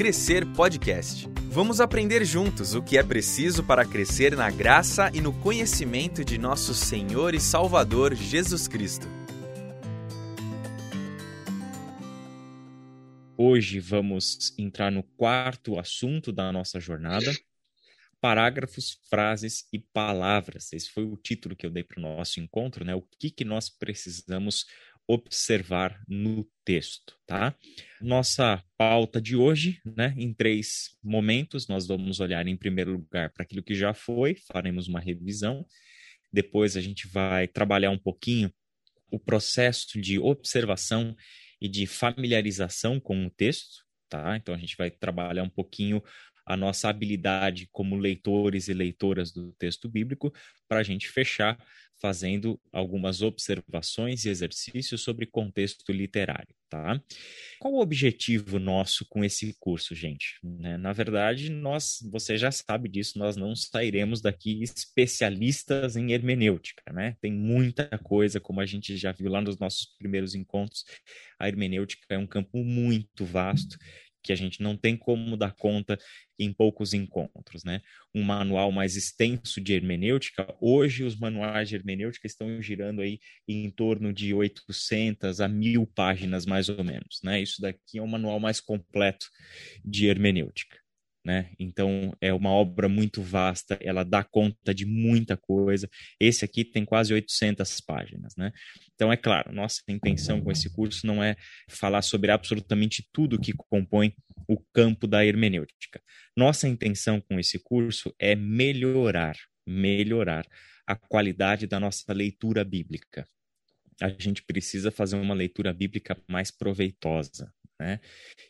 Crescer Podcast. Vamos aprender juntos o que é preciso para crescer na graça e no conhecimento de nosso Senhor e Salvador Jesus Cristo. Hoje vamos entrar no quarto assunto da nossa jornada, parágrafos, frases e palavras. Esse foi o título que eu dei para o nosso encontro, né? O que, que nós precisamos observar no texto, tá? Nossa pauta de hoje, né, em três momentos, nós vamos olhar em primeiro lugar para aquilo que já foi, faremos uma revisão. Depois a gente vai trabalhar um pouquinho o processo de observação e de familiarização com o texto, tá? Então a gente vai trabalhar um pouquinho a nossa habilidade como leitores e leitoras do texto bíblico para a gente fechar fazendo algumas observações e exercícios sobre contexto literário, tá? Qual o objetivo nosso com esse curso, gente? Né? Na verdade, nós, você já sabe disso, nós não sairemos daqui especialistas em hermenêutica, né? Tem muita coisa, como a gente já viu lá nos nossos primeiros encontros, a hermenêutica é um campo muito vasto que a gente não tem como dar conta em poucos encontros, né? Um manual mais extenso de hermenêutica, hoje os manuais de hermenêutica estão girando aí em torno de 800 a 1000 páginas mais ou menos, né? Isso daqui é um manual mais completo de hermenêutica né? Então é uma obra muito vasta, ela dá conta de muita coisa. Esse aqui tem quase 800 páginas, né? Então é claro, nossa intenção com esse curso não é falar sobre absolutamente tudo que compõe o campo da hermenêutica. Nossa intenção com esse curso é melhorar, melhorar a qualidade da nossa leitura bíblica. A gente precisa fazer uma leitura bíblica mais proveitosa, né?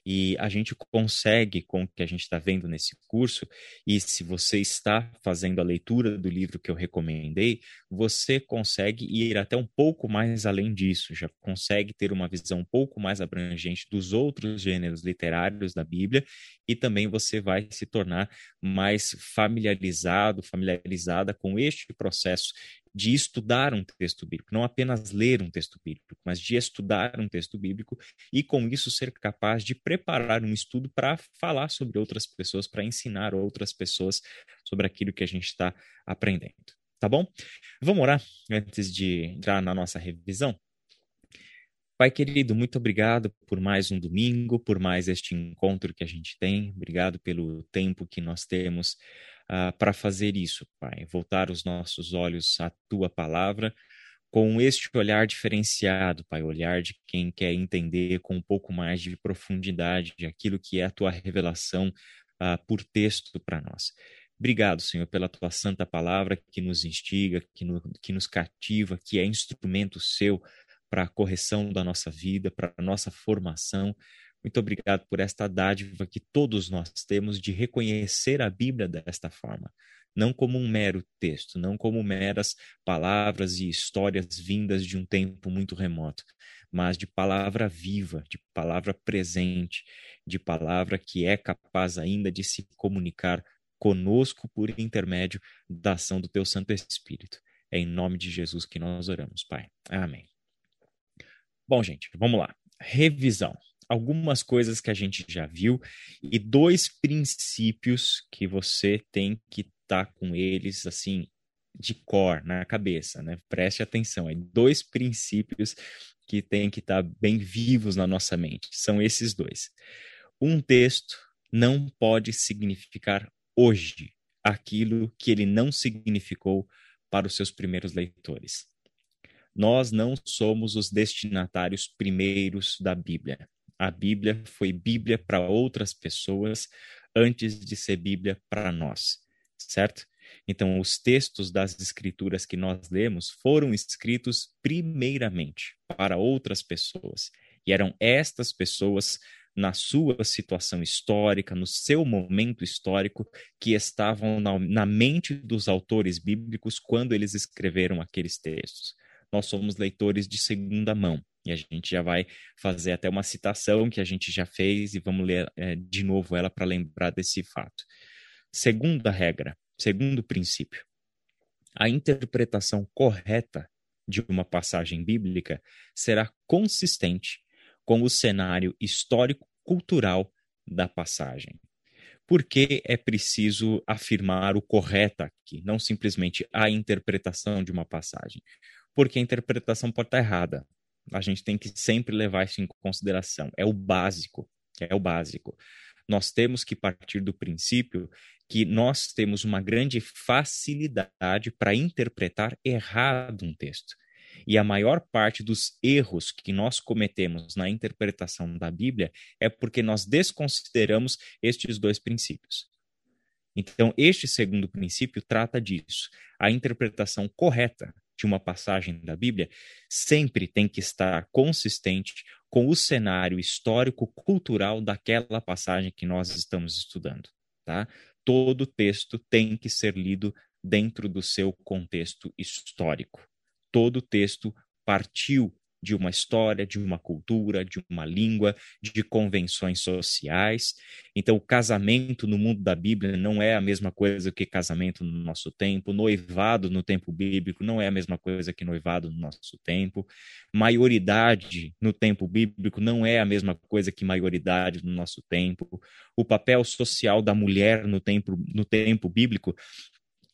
E a gente consegue, com o que a gente está vendo nesse curso, e se você está fazendo a leitura do livro que eu recomendei, você consegue ir até um pouco mais além disso, já consegue ter uma visão um pouco mais abrangente dos outros gêneros literários da Bíblia, e também você vai se tornar mais familiarizado, familiarizada com este processo de estudar um texto bíblico, não apenas ler um texto bíblico, mas de estudar um texto bíblico e com isso ser capaz de preparar um estudo para falar sobre outras pessoas, para ensinar outras pessoas sobre aquilo que a gente está aprendendo. Tá bom? Vamos orar antes de entrar na nossa revisão? Pai querido, muito obrigado por mais um domingo, por mais este encontro que a gente tem. Obrigado pelo tempo que nós temos uh, para fazer isso, Pai. Voltar os nossos olhos à tua palavra com este olhar diferenciado, Pai, olhar de quem quer entender com um pouco mais de profundidade aquilo que é a tua revelação uh, por texto para nós. Obrigado, Senhor, pela tua santa palavra que nos instiga, que, no, que nos cativa, que é instrumento seu para a correção da nossa vida, para a nossa formação. Muito obrigado por esta dádiva que todos nós temos de reconhecer a Bíblia desta forma, não como um mero texto, não como meras palavras e histórias vindas de um tempo muito remoto, mas de palavra viva, de palavra presente, de palavra que é capaz ainda de se comunicar conosco por intermédio da ação do teu Santo Espírito. É em nome de Jesus que nós oramos, Pai. Amém. Bom, gente, vamos lá. Revisão algumas coisas que a gente já viu e dois princípios que você tem que estar tá com eles assim de cor na cabeça, né? Preste atenção, é dois princípios que tem que estar tá bem vivos na nossa mente. São esses dois. Um texto não pode significar hoje aquilo que ele não significou para os seus primeiros leitores. Nós não somos os destinatários primeiros da Bíblia a Bíblia foi Bíblia para outras pessoas antes de ser Bíblia para nós, certo? Então, os textos das Escrituras que nós lemos foram escritos primeiramente para outras pessoas. E eram estas pessoas, na sua situação histórica, no seu momento histórico, que estavam na, na mente dos autores bíblicos quando eles escreveram aqueles textos. Nós somos leitores de segunda mão. E a gente já vai fazer até uma citação que a gente já fez e vamos ler é, de novo ela para lembrar desse fato. Segunda regra, segundo princípio: a interpretação correta de uma passagem bíblica será consistente com o cenário histórico-cultural da passagem. Por que é preciso afirmar o correto aqui, não simplesmente a interpretação de uma passagem? Porque a interpretação pode estar errada. A gente tem que sempre levar isso em consideração. É o básico, é o básico. Nós temos que partir do princípio que nós temos uma grande facilidade para interpretar errado um texto. E a maior parte dos erros que nós cometemos na interpretação da Bíblia é porque nós desconsideramos estes dois princípios. Então, este segundo princípio trata disso. A interpretação correta de uma passagem da Bíblia sempre tem que estar consistente com o cenário histórico-cultural daquela passagem que nós estamos estudando. Tá? Todo texto tem que ser lido dentro do seu contexto histórico todo texto partiu de uma história, de uma cultura, de uma língua, de convenções sociais. Então, o casamento no mundo da Bíblia não é a mesma coisa que casamento no nosso tempo, noivado no tempo bíblico não é a mesma coisa que noivado no nosso tempo, maioridade no tempo bíblico não é a mesma coisa que maioridade no nosso tempo, o papel social da mulher no tempo, no tempo bíblico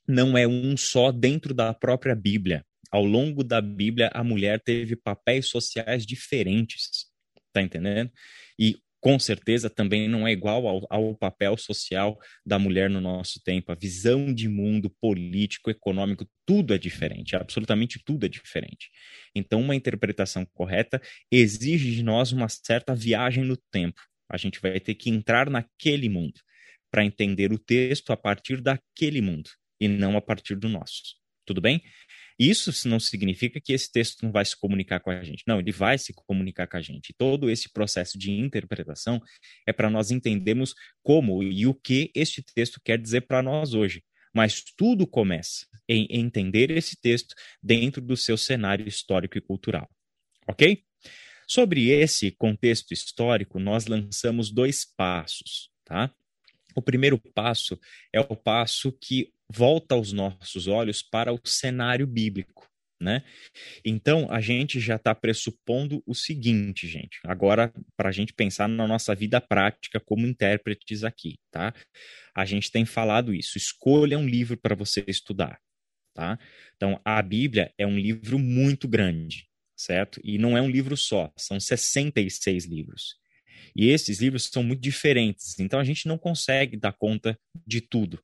não é um só dentro da própria Bíblia ao longo da Bíblia, a mulher teve papéis sociais diferentes, tá entendendo? E com certeza também não é igual ao, ao, papel social da mulher no nosso tempo. A visão de mundo político, econômico, tudo é diferente, absolutamente tudo é diferente. Então, uma interpretação correta exige de nós uma certa viagem no tempo. A gente vai ter que entrar naquele mundo para entender o texto a partir daquele mundo e não a partir do nosso. Tudo bem? Isso não significa que esse texto não vai se comunicar com a gente. Não, ele vai se comunicar com a gente. Todo esse processo de interpretação é para nós entendermos como e o que este texto quer dizer para nós hoje. Mas tudo começa em entender esse texto dentro do seu cenário histórico e cultural. Ok? Sobre esse contexto histórico, nós lançamos dois passos, tá? O primeiro passo é o passo que volta os nossos olhos para o cenário bíblico. Né? Então, a gente já está pressupondo o seguinte, gente. Agora, para a gente pensar na nossa vida prática como intérpretes aqui, tá? A gente tem falado isso. Escolha um livro para você estudar, tá? Então, a Bíblia é um livro muito grande, certo? E não é um livro só, são 66 livros. E esses livros são muito diferentes, então a gente não consegue dar conta de tudo.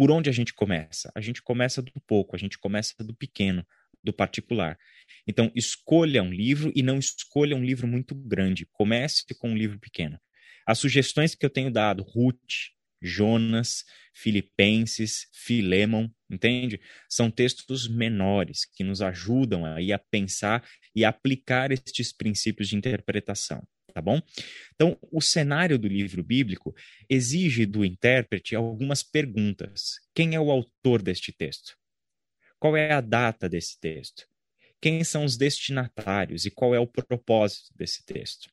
Por onde a gente começa? A gente começa do pouco, a gente começa do pequeno, do particular. Então, escolha um livro e não escolha um livro muito grande. Comece com um livro pequeno. As sugestões que eu tenho dado, Ruth, Jonas, Filipenses, Filemon, entende? São textos menores que nos ajudam aí a pensar e aplicar estes princípios de interpretação tá bom? Então, o cenário do livro bíblico exige do intérprete algumas perguntas. Quem é o autor deste texto? Qual é a data desse texto? Quem são os destinatários e qual é o propósito desse texto?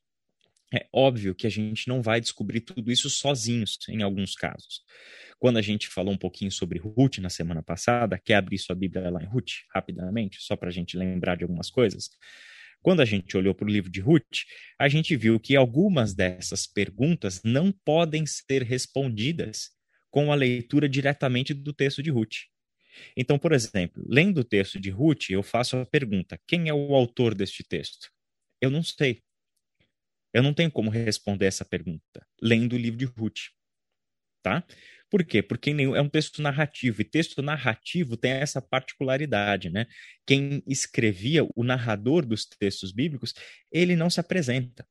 É óbvio que a gente não vai descobrir tudo isso sozinhos, em alguns casos. Quando a gente falou um pouquinho sobre Ruth na semana passada, quer abrir sua Bíblia lá em Ruth, rapidamente, só para a gente lembrar de algumas coisas? Quando a gente olhou para o livro de Ruth, a gente viu que algumas dessas perguntas não podem ser respondidas com a leitura diretamente do texto de Ruth. Então, por exemplo, lendo o texto de Ruth, eu faço a pergunta: quem é o autor deste texto? Eu não sei. Eu não tenho como responder essa pergunta lendo o livro de Ruth. Tá? Por quê? Porque é um texto narrativo, e texto narrativo tem essa particularidade, né? Quem escrevia, o narrador dos textos bíblicos, ele não se apresenta.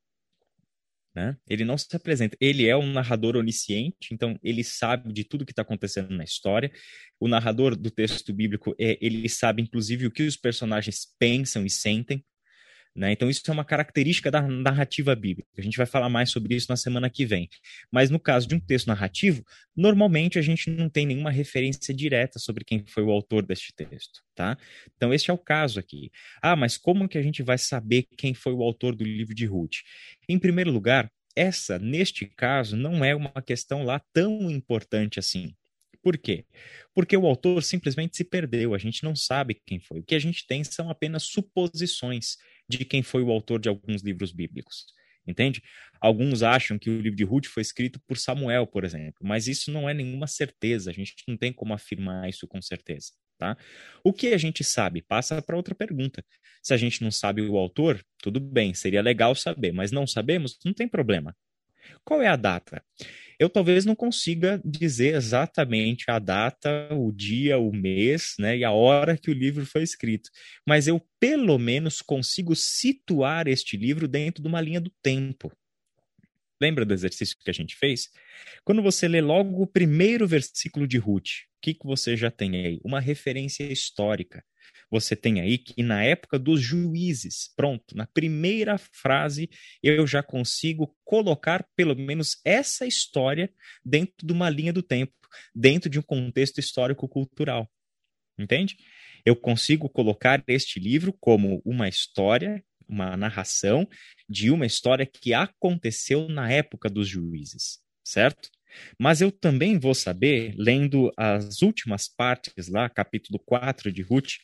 Né? Ele não se apresenta. Ele é um narrador onisciente, então ele sabe de tudo que está acontecendo na história. O narrador do texto bíblico, é, ele sabe inclusive o que os personagens pensam e sentem. Né? Então, isso é uma característica da narrativa bíblica. A gente vai falar mais sobre isso na semana que vem. Mas no caso de um texto narrativo, normalmente a gente não tem nenhuma referência direta sobre quem foi o autor deste texto. Tá? Então, esse é o caso aqui. Ah, mas como que a gente vai saber quem foi o autor do livro de Ruth? Em primeiro lugar, essa, neste caso, não é uma questão lá tão importante assim. Por quê? Porque o autor simplesmente se perdeu, a gente não sabe quem foi. O que a gente tem são apenas suposições de quem foi o autor de alguns livros bíblicos. entende? Alguns acham que o livro de Ruth foi escrito por Samuel, por exemplo, mas isso não é nenhuma certeza, a gente não tem como afirmar isso com certeza. Tá? O que a gente sabe? Passa para outra pergunta. Se a gente não sabe o autor, tudo bem, seria legal saber, mas não sabemos, não tem problema. Qual é a data? Eu talvez não consiga dizer exatamente a data, o dia, o mês, né, e a hora que o livro foi escrito, mas eu pelo menos consigo situar este livro dentro de uma linha do tempo. Lembra do exercício que a gente fez? Quando você lê logo o primeiro versículo de Ruth, que, que você já tem aí? Uma referência histórica. Você tem aí que na época dos juízes, pronto, na primeira frase eu já consigo colocar pelo menos essa história dentro de uma linha do tempo, dentro de um contexto histórico-cultural. Entende? Eu consigo colocar este livro como uma história uma narração de uma história que aconteceu na época dos juízes, certo? Mas eu também vou saber, lendo as últimas partes lá, capítulo 4 de Ruth,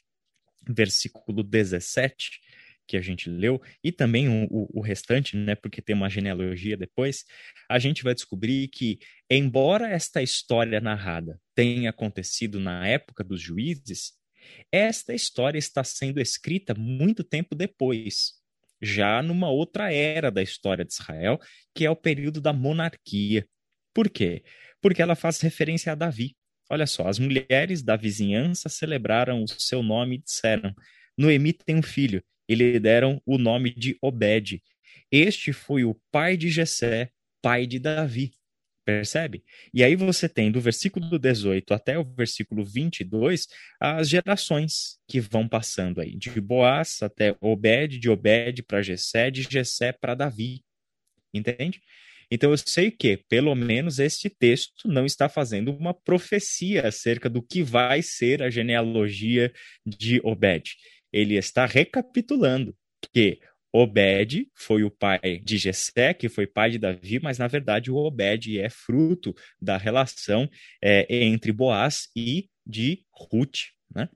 versículo 17, que a gente leu, e também o, o, restante, né, porque tem uma genealogia depois, a gente vai descobrir que, embora esta história narrada tenha acontecido na época dos juízes, esta história está sendo escrita muito tempo depois, já numa outra era da história de Israel, que é o período da monarquia. Por quê? Porque ela faz referência a Davi. Olha só, as mulheres da vizinhança celebraram o seu nome e disseram: Noemi tem um filho, e lhe deram o nome de Obed. Este foi o pai de Jessé, pai de Davi. Percebe? E aí você tem do versículo 18 até o versículo 22 as gerações que vão passando aí, de Boaz até Obed, de Obed para Jessé, de Jessé para Davi. Entende? Então eu sei que, pelo menos, este texto não está fazendo uma profecia acerca do que vai ser a genealogia de Obed. Ele está recapitulando que Obed foi o pai de Jessé, que foi pai de Davi, mas na verdade o Obed é fruto da relação é, entre Boaz e de Ruth, né?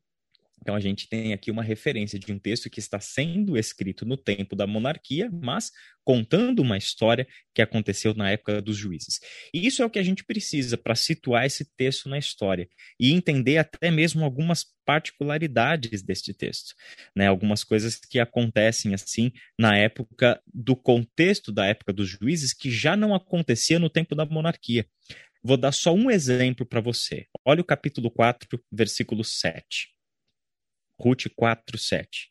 Então a gente tem aqui uma referência de um texto que está sendo escrito no tempo da monarquia, mas contando uma história que aconteceu na época dos juízes. E isso é o que a gente precisa para situar esse texto na história e entender até mesmo algumas particularidades deste texto, né? Algumas coisas que acontecem assim na época do contexto da época dos juízes que já não acontecia no tempo da monarquia. Vou dar só um exemplo para você. Olha o capítulo 4, versículo 7. Ruth 4:7.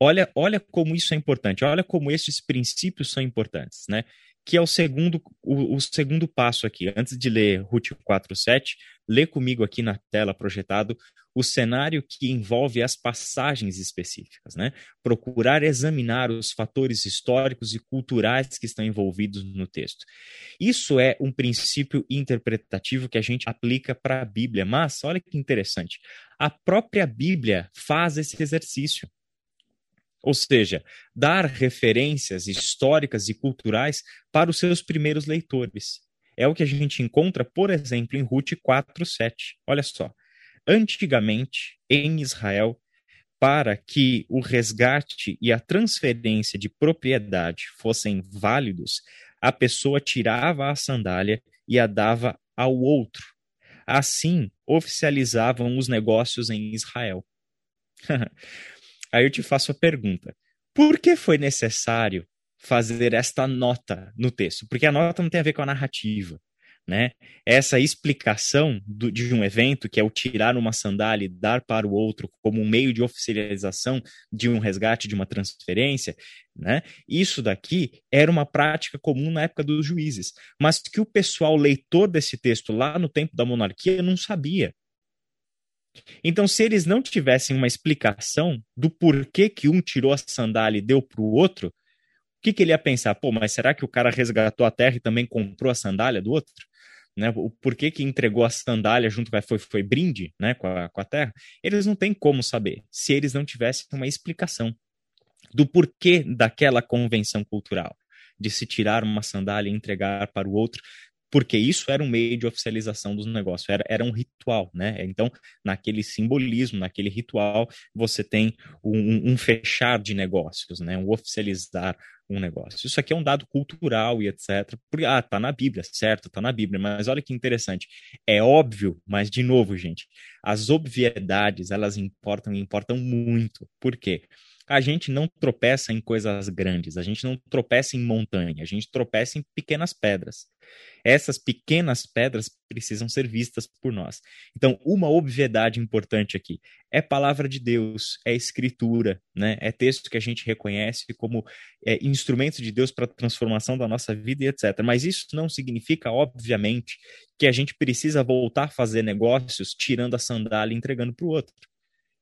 Olha, olha como isso é importante, olha como esses princípios são importantes, né? Que é o segundo, o, o segundo passo aqui. Antes de ler Ruth 4:7, lê comigo aqui na tela projetado o cenário que envolve as passagens específicas, né? Procurar examinar os fatores históricos e culturais que estão envolvidos no texto. Isso é um princípio interpretativo que a gente aplica para a Bíblia, mas olha que interessante. A própria Bíblia faz esse exercício. Ou seja, dar referências históricas e culturais para os seus primeiros leitores. É o que a gente encontra, por exemplo, em Ruth 4:7. Olha só. Antigamente, em Israel, para que o resgate e a transferência de propriedade fossem válidos, a pessoa tirava a sandália e a dava ao outro. Assim, oficializavam os negócios em Israel. Aí eu te faço a pergunta: por que foi necessário fazer esta nota no texto? Porque a nota não tem a ver com a narrativa né? Essa explicação do, de um evento, que é o tirar uma sandália e dar para o outro como um meio de oficialização de um resgate, de uma transferência, né? Isso daqui era uma prática comum na época dos juízes, mas que o pessoal leitor desse texto lá no tempo da monarquia não sabia. Então, se eles não tivessem uma explicação do porquê que um tirou a sandália e deu para o outro, o que, que ele ia pensar? Pô, mas será que o cara resgatou a terra e também comprou a sandália do outro? né, o porquê que entregou a sandália junto com a, foi, foi brinde né, com, a, com a terra, eles não têm como saber se eles não tivessem uma explicação do porquê daquela convenção cultural de se tirar uma sandália e entregar para o outro porque isso era um meio de oficialização dos negócios, era, era um ritual, né? Então, naquele simbolismo, naquele ritual, você tem um, um fechar de negócios, né? Um oficializar um negócio. Isso aqui é um dado cultural e etc. Porque, ah, tá na Bíblia, certo, tá na Bíblia, mas olha que interessante. É óbvio, mas de novo, gente, as obviedades, elas importam e importam muito. Por quê? A gente não tropeça em coisas grandes, a gente não tropeça em montanha, a gente tropeça em pequenas pedras. Essas pequenas pedras precisam ser vistas por nós. Então, uma obviedade importante aqui é palavra de Deus, é escritura, né? é texto que a gente reconhece como é, instrumento de Deus para a transformação da nossa vida e etc. Mas isso não significa, obviamente, que a gente precisa voltar a fazer negócios tirando a sandália e entregando para o outro.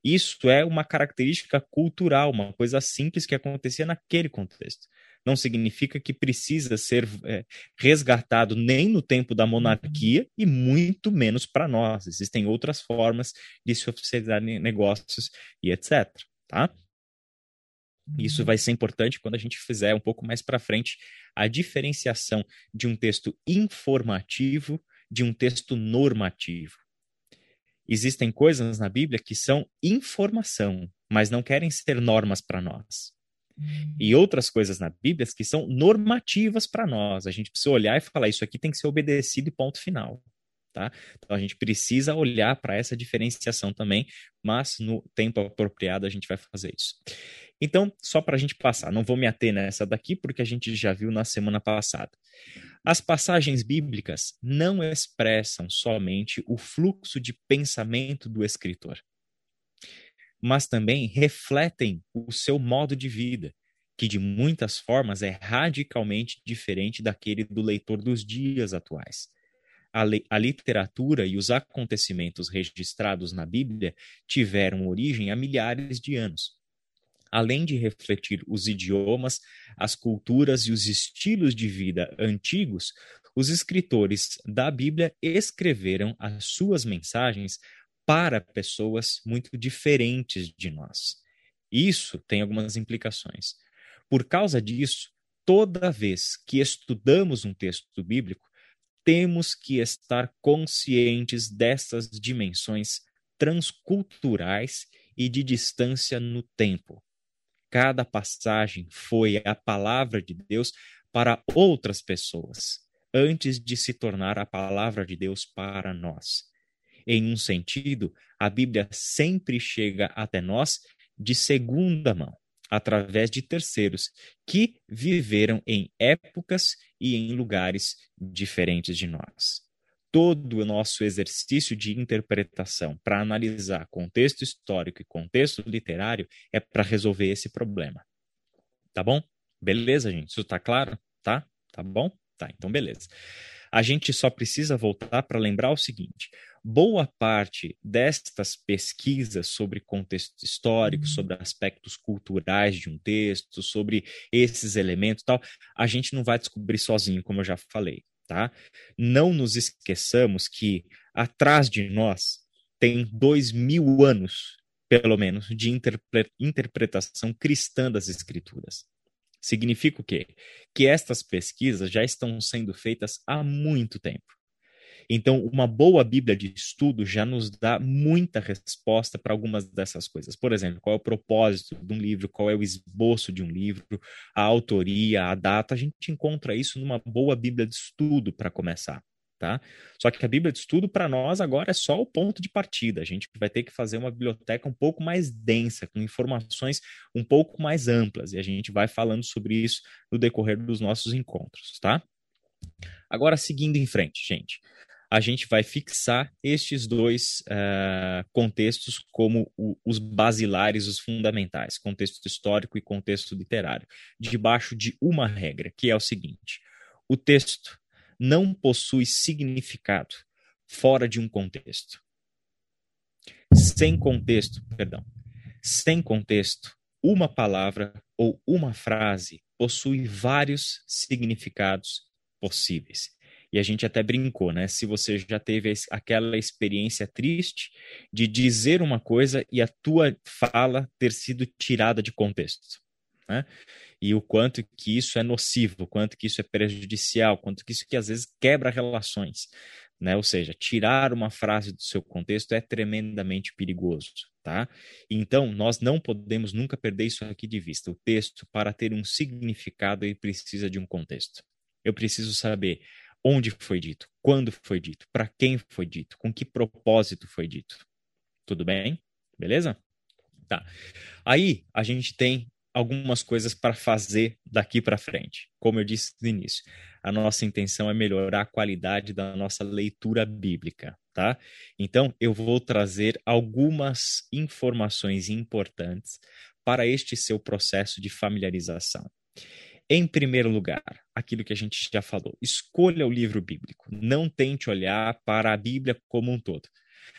Isso é uma característica cultural, uma coisa simples que acontecia naquele contexto. Não significa que precisa ser é, resgatado nem no tempo da monarquia e muito menos para nós. Existem outras formas de se oficializar negócios e etc. Tá? Isso uhum. vai ser importante quando a gente fizer um pouco mais para frente a diferenciação de um texto informativo de um texto normativo. Existem coisas na Bíblia que são informação, mas não querem ser normas para nós. E outras coisas na Bíblia que são normativas para nós. A gente precisa olhar e falar: isso aqui tem que ser obedecido e ponto final. Tá? Então a gente precisa olhar para essa diferenciação também, mas no tempo apropriado a gente vai fazer isso. Então, só para a gente passar, não vou me ater nessa daqui porque a gente já viu na semana passada. As passagens bíblicas não expressam somente o fluxo de pensamento do escritor, mas também refletem o seu modo de vida, que de muitas formas é radicalmente diferente daquele do leitor dos dias atuais. A, a, literatura e os acontecimentos registrados na Bíblia tiveram origem há milhares de anos além de refletir os idiomas, as culturas e os estilos de vida antigos, os escritores da Bíblia escreveram as suas mensagens para pessoas muito diferentes de nós. Isso tem algumas implicações. Por causa disso, toda vez que estudamos um texto bíblico, temos que estar conscientes dessas dimensões transculturais e de distância no tempo. Cada passagem foi a palavra de Deus para outras pessoas, antes de se tornar a palavra de Deus para nós. Em um sentido, a Bíblia sempre chega até nós de segunda mão, através de terceiros que viveram em épocas e em lugares diferentes de nós todo o nosso exercício de interpretação para analisar contexto histórico e contexto literário é para resolver esse problema. Tá bom? Beleza, gente? Isso tá claro? Tá? Tá bom? Tá, então beleza. A gente só precisa voltar para lembrar o seguinte: boa parte destas pesquisas sobre contexto histórico, uhum. sobre aspectos culturais de um texto, sobre esses elementos tal, a gente não vai descobrir sozinho, como eu já falei tá? Não nos esqueçamos que atrás de nós tem dois mil anos, pelo menos, de interpre interpretação cristã das escrituras. Significa o quê? Que estas pesquisas já estão sendo feitas há muito tempo. Então, uma boa Bíblia de estudo já nos dá muita resposta para algumas dessas coisas. Por exemplo, qual é o propósito de um livro, qual é o esboço de um livro, a autoria, a data. A gente encontra isso numa boa Bíblia de estudo para começar. Tá? Só que a Bíblia de estudo para nós agora é só o ponto de partida. A gente vai ter que fazer uma biblioteca um pouco mais densa, com informações um pouco mais amplas, e a gente vai falando sobre isso no decorrer dos nossos encontros, tá? Agora, seguindo em frente, gente a gente vai fixar estes dois uh, contextos como o, os basilares, os fundamentais, contexto histórico e contexto literário, debaixo de uma regra, que é o seguinte: o texto não possui significado fora de um contexto. Sem contexto, perdão, sem contexto, uma palavra ou uma frase possui vários significados possíveis. E a gente até brincou, né? Se você já teve aquela experiência triste de dizer uma coisa e a tua fala ter sido tirada de contexto. Né? e o quanto que isso é nocivo, o quanto que isso é prejudicial, quanto que isso que às vezes quebra relações, né? Ou seja, tirar uma frase do seu contexto é tremendamente perigoso, tá? Então, nós não podemos nunca perder isso aqui de vista. O texto, para ter um significado, ele precisa de um contexto. Eu preciso saber onde foi dito, quando foi dito, para quem foi dito, com que propósito foi dito. Tudo bem? Beleza? Tá. Aí a gente tem algumas coisas para fazer daqui para frente. Como eu disse no início, a nossa intenção é melhorar a qualidade da nossa leitura bíblica, tá? Então, eu vou trazer algumas informações importantes para este seu processo de familiarização. Em primeiro lugar, aquilo que a gente já falou, escolha o livro bíblico. Não tente olhar para a Bíblia como um todo.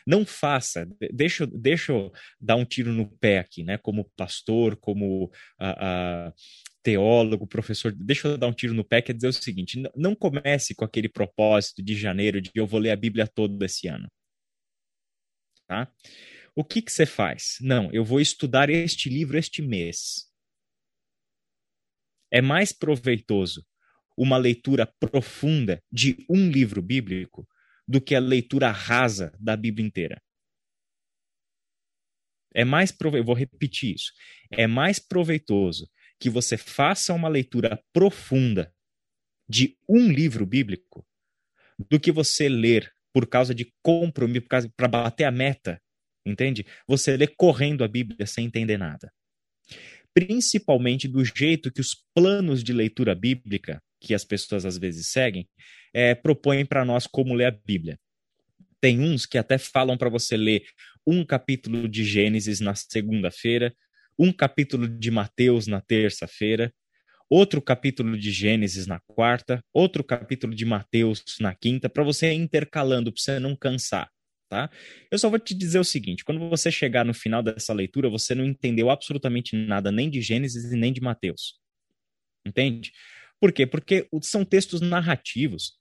Não faça, deixa, deixa eu dar um tiro no pé aqui, né? Como pastor, como uh, uh, teólogo, professor, deixa eu dar um tiro no pé, quer dizer o seguinte: não comece com aquele propósito de janeiro de eu vou ler a Bíblia toda esse ano. Tá? O que, que você faz? Não, eu vou estudar este livro este mês. É mais proveitoso uma leitura profunda de um livro bíblico do que a leitura rasa da Bíblia inteira. É mais prove... eu vou repetir isso. É mais proveitoso que você faça uma leitura profunda de um livro bíblico do que você ler por causa de compromisso, para bater a meta, entende? Você lê correndo a Bíblia sem entender nada. Principalmente do jeito que os planos de leitura bíblica, que as pessoas às vezes seguem, é, propõem para nós como ler a Bíblia. Tem uns que até falam para você ler um capítulo de Gênesis na segunda-feira, um capítulo de Mateus na terça-feira, outro capítulo de Gênesis na quarta, outro capítulo de Mateus na quinta, para você ir intercalando, para você não cansar. Tá? Eu só vou te dizer o seguinte: quando você chegar no final dessa leitura, você não entendeu absolutamente nada, nem de Gênesis e nem de Mateus. Entende? Por quê? Porque são textos narrativos.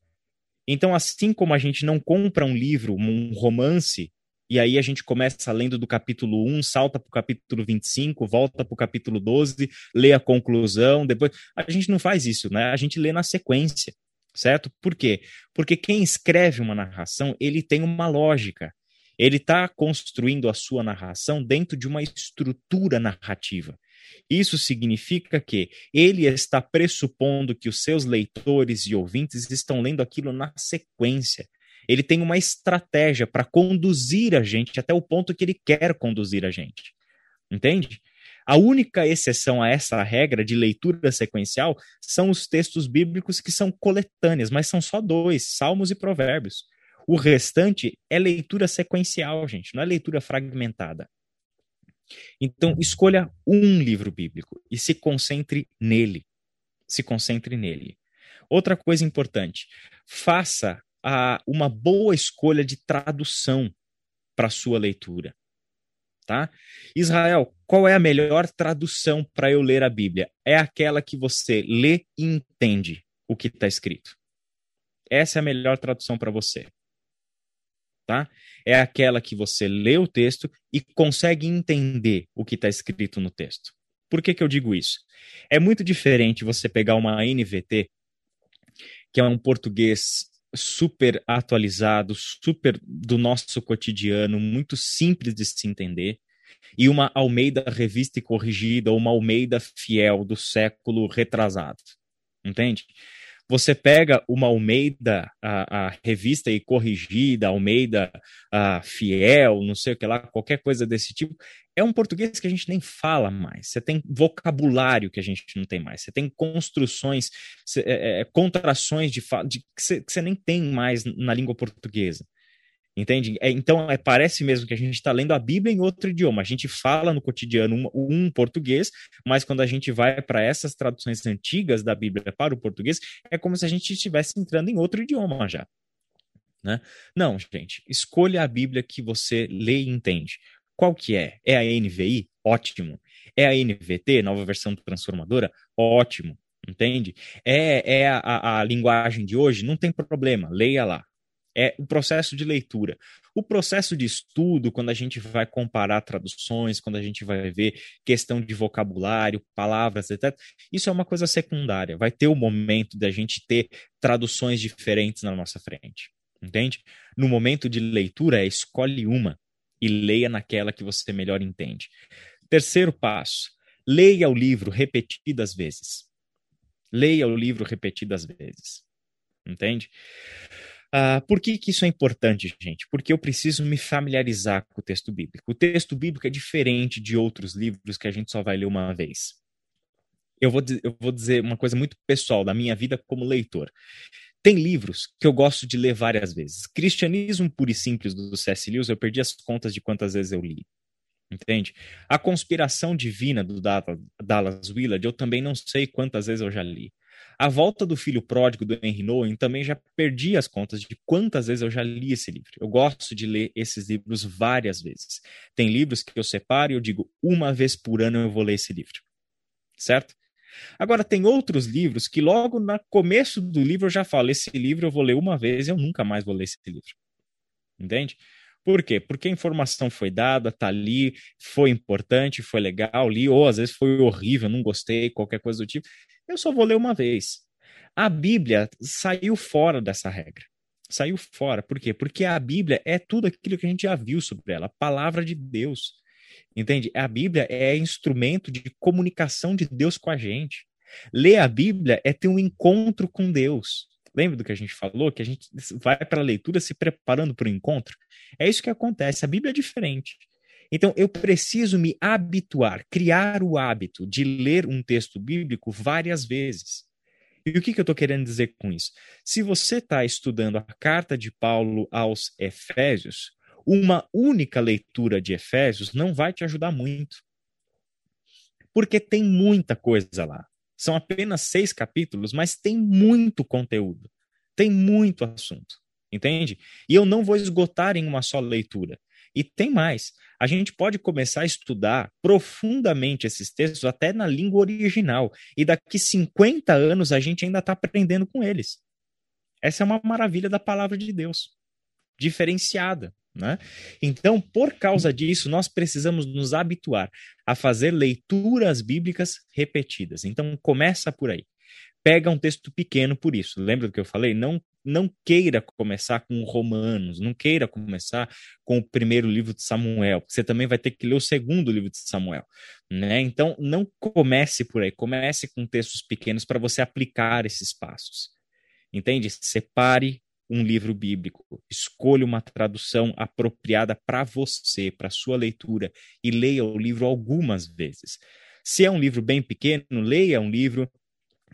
Então, assim como a gente não compra um livro, um romance, e aí a gente começa lendo do capítulo 1, salta para o capítulo 25, volta para o capítulo 12, lê a conclusão, depois. A gente não faz isso, né? A gente lê na sequência, certo? Por quê? Porque quem escreve uma narração, ele tem uma lógica. Ele está construindo a sua narração dentro de uma estrutura narrativa. Isso significa que ele está pressupondo que os seus leitores e ouvintes estão lendo aquilo na sequência. Ele tem uma estratégia para conduzir a gente até o ponto que ele quer conduzir a gente. Entende? A única exceção a essa regra de leitura sequencial são os textos bíblicos que são coletâneas, mas são só dois, Salmos e Provérbios. O restante é leitura sequencial, gente, não é leitura fragmentada. Então, escolha um livro bíblico e se concentre nele. Se concentre nele. Outra coisa importante: faça a, uma boa escolha de tradução para sua leitura. Tá? Israel, qual é a melhor tradução para eu ler a Bíblia? É aquela que você lê e entende o que está escrito. Essa é a melhor tradução para você tá? É aquela que você lê o texto e consegue entender o que está escrito no texto. Por que, que eu digo isso? É muito diferente você pegar uma NVT, que é um português super atualizado, super do nosso cotidiano, muito simples de se entender, e uma Almeida revista e corrigida, ou uma Almeida fiel do século retrasado. Entende? Você pega uma Almeida, a, a revista e corrigida, Almeida a Fiel, não sei o que lá, qualquer coisa desse tipo, é um português que a gente nem fala mais. Você tem vocabulário que a gente não tem mais. Você tem construções, é, é, contrações de, de que você nem tem mais na língua portuguesa. Entende? É, então, é, parece mesmo que a gente está lendo a Bíblia em outro idioma. A gente fala no cotidiano um, um português, mas quando a gente vai para essas traduções antigas da Bíblia para o português, é como se a gente estivesse entrando em outro idioma já. Né? Não, gente, escolha a Bíblia que você lê e entende. Qual que é? É a NVI? Ótimo. É a NVT, nova versão transformadora? Ótimo. Entende? É, é a, a, a linguagem de hoje? Não tem problema, leia lá é o processo de leitura. O processo de estudo, quando a gente vai comparar traduções, quando a gente vai ver questão de vocabulário, palavras, etc., isso é uma coisa secundária. Vai ter o momento da gente ter traduções diferentes na nossa frente. Entende? No momento de leitura, é escolhe uma e leia naquela que você melhor entende. Terceiro passo: leia o livro repetidas vezes. Leia o livro repetidas vezes. Entende? Uh, por que, que isso é importante, gente? Porque eu preciso me familiarizar com o texto bíblico. O texto bíblico é diferente de outros livros que a gente só vai ler uma vez. Eu vou, eu vou dizer uma coisa muito pessoal da minha vida como leitor. Tem livros que eu gosto de ler várias vezes. Cristianismo Puro e Simples do C.S. Lewis, eu perdi as contas de quantas vezes eu li. Entende? A Conspiração Divina do Dallas Willard, eu também não sei quantas vezes eu já li. A Volta do Filho Pródigo, do Henry Nouwen, também já perdi as contas de quantas vezes eu já li esse livro. Eu gosto de ler esses livros várias vezes. Tem livros que eu separo e eu digo, uma vez por ano eu vou ler esse livro. Certo? Agora, tem outros livros que logo no começo do livro eu já falo, esse livro eu vou ler uma vez eu nunca mais vou ler esse livro. Entende? Por quê? Porque a informação foi dada, tá ali, foi importante, foi legal, li, ou às vezes foi horrível, não gostei, qualquer coisa do tipo eu só vou ler uma vez. A Bíblia saiu fora dessa regra. Saiu fora. Por quê? Porque a Bíblia é tudo aquilo que a gente já viu sobre ela, a palavra de Deus. Entende? A Bíblia é instrumento de comunicação de Deus com a gente. Ler a Bíblia é ter um encontro com Deus. Lembra do que a gente falou? Que a gente vai para a leitura se preparando para o encontro? É isso que acontece. A Bíblia é diferente. Então, eu preciso me habituar, criar o hábito de ler um texto bíblico várias vezes. E o que, que eu estou querendo dizer com isso? Se você está estudando a carta de Paulo aos Efésios, uma única leitura de Efésios não vai te ajudar muito. Porque tem muita coisa lá. São apenas seis capítulos, mas tem muito conteúdo. Tem muito assunto. Entende? E eu não vou esgotar em uma só leitura. E tem mais. A gente pode começar a estudar profundamente esses textos até na língua original. E daqui 50 anos a gente ainda está aprendendo com eles. Essa é uma maravilha da palavra de Deus, diferenciada. Né? Então, por causa disso, nós precisamos nos habituar a fazer leituras bíblicas repetidas. Então, começa por aí pega um texto pequeno por isso. Lembra do que eu falei? Não, não queira começar com Romanos, não queira começar com o primeiro livro de Samuel, você também vai ter que ler o segundo livro de Samuel, né? Então, não comece por aí, comece com textos pequenos para você aplicar esses passos. Entende? Separe um livro bíblico, escolha uma tradução apropriada para você, para sua leitura e leia o livro algumas vezes. Se é um livro bem pequeno, leia um livro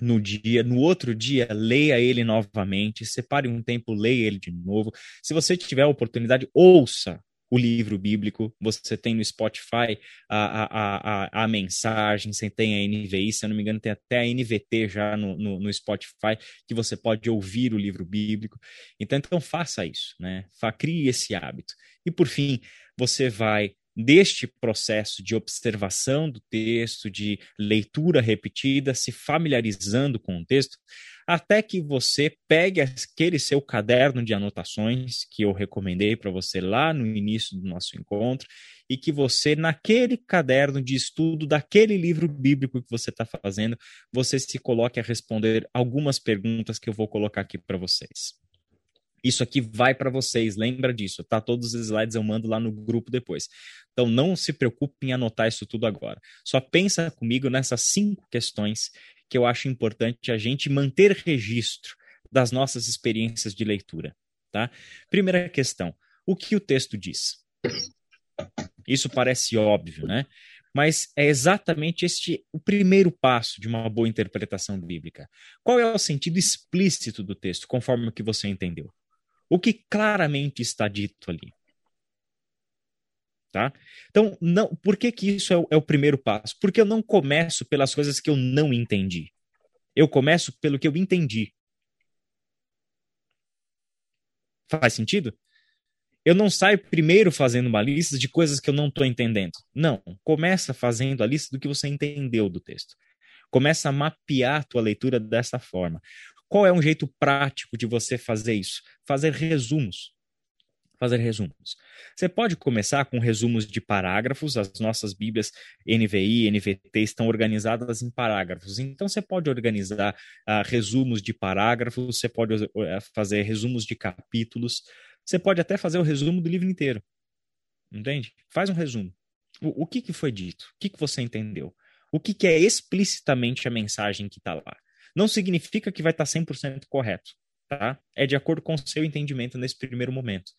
no dia, no outro dia, leia ele novamente, separe um tempo, leia ele de novo. Se você tiver a oportunidade, ouça o livro bíblico, você tem no Spotify a, a, a, a mensagem, você tem a NVI, se eu não me engano, tem até a NVT já no, no, no Spotify, que você pode ouvir o livro bíblico. Então, então faça isso, né? Crie esse hábito. E por fim, você vai deste processo de observação do texto, de leitura repetida, se familiarizando com o texto, até que você pegue aquele seu caderno de anotações que eu recomendei para você lá no início do nosso encontro e que você, naquele caderno de estudo daquele livro bíblico que você está fazendo, você se coloque a responder algumas perguntas que eu vou colocar aqui para vocês. Isso aqui vai para vocês, lembra disso, tá? Todos os slides eu mando lá no grupo depois. Então não se preocupe em anotar isso tudo agora. Só pensa comigo nessas cinco questões que eu acho importante a gente manter registro das nossas experiências de leitura, tá? Primeira questão: o que o texto diz? Isso parece óbvio, né? Mas é exatamente este o primeiro passo de uma boa interpretação bíblica. Qual é o sentido explícito do texto, conforme o que você entendeu? O que claramente está dito ali? Tá? Então, não, por que, que isso é o, é o primeiro passo? Porque eu não começo pelas coisas que eu não entendi. Eu começo pelo que eu entendi. Faz sentido? Eu não saio primeiro fazendo uma lista de coisas que eu não estou entendendo. Não, começa fazendo a lista do que você entendeu do texto. Começa a mapear a tua leitura dessa forma. Qual é um jeito prático de você fazer isso? Fazer resumos. Fazer resumos. Você pode começar com resumos de parágrafos. As nossas Bíblias NVI, NVT estão organizadas em parágrafos. Então você pode organizar uh, resumos de parágrafos, você pode uh, fazer resumos de capítulos, você pode até fazer o resumo do livro inteiro. Entende? Faz um resumo. O, o que, que foi dito? O que, que você entendeu? O que, que é explicitamente a mensagem que está lá? Não significa que vai estar tá 100% correto, tá? É de acordo com o seu entendimento nesse primeiro momento.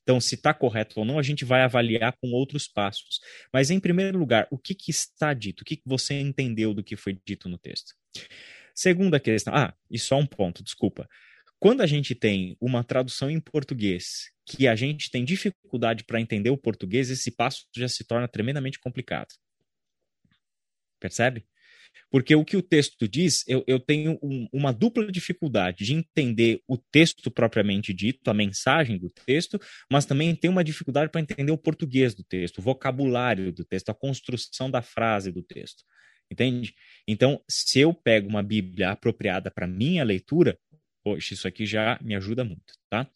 Então, se está correto ou não, a gente vai avaliar com outros passos. Mas, em primeiro lugar, o que, que está dito? O que, que você entendeu do que foi dito no texto? Segunda questão. Ah, e só um ponto, desculpa. Quando a gente tem uma tradução em português que a gente tem dificuldade para entender o português, esse passo já se torna tremendamente complicado. Percebe? Porque o que o texto diz, eu, eu tenho um, uma dupla dificuldade de entender o texto propriamente dito, a mensagem do texto, mas também tenho uma dificuldade para entender o português do texto, o vocabulário do texto, a construção da frase do texto. Entende? Então, se eu pego uma Bíblia apropriada para minha leitura, poxa, isso aqui já me ajuda muito, tá?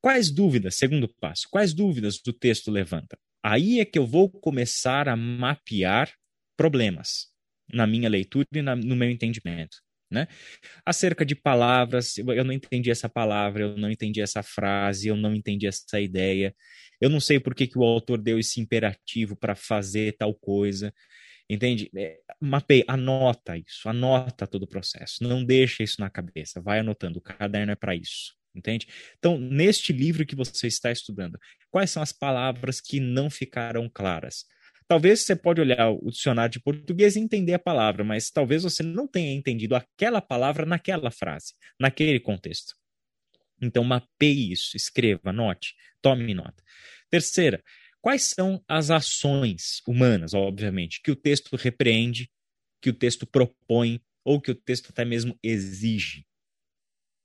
Quais dúvidas, segundo passo, quais dúvidas do texto levanta? Aí é que eu vou começar a mapear problemas na minha leitura e na, no meu entendimento. Né? Acerca de palavras, eu não entendi essa palavra, eu não entendi essa frase, eu não entendi essa ideia, eu não sei por que, que o autor deu esse imperativo para fazer tal coisa, entende? É, mapeia, anota isso, anota todo o processo, não deixa isso na cabeça, vai anotando, o caderno é para isso, entende? Então, neste livro que você está estudando, quais são as palavras que não ficaram claras? Talvez você pode olhar o dicionário de português e entender a palavra, mas talvez você não tenha entendido aquela palavra naquela frase, naquele contexto. Então mapeie isso, escreva, anote, tome nota. Terceira, quais são as ações humanas, obviamente, que o texto repreende, que o texto propõe ou que o texto até mesmo exige?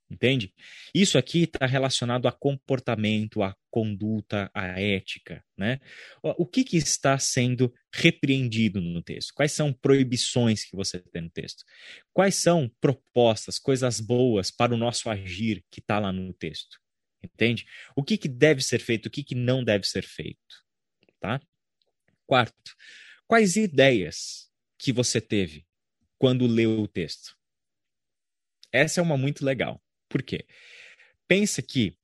Entende? Isso aqui está relacionado a comportamento, a conduta, a ética, né? O que, que está sendo repreendido no texto? Quais são proibições que você tem no texto? Quais são propostas, coisas boas para o nosso agir que está lá no texto? Entende? O que, que deve ser feito, o que, que não deve ser feito, tá? Quarto, quais ideias que você teve quando leu o texto? Essa é uma muito legal. Por quê? Pensa que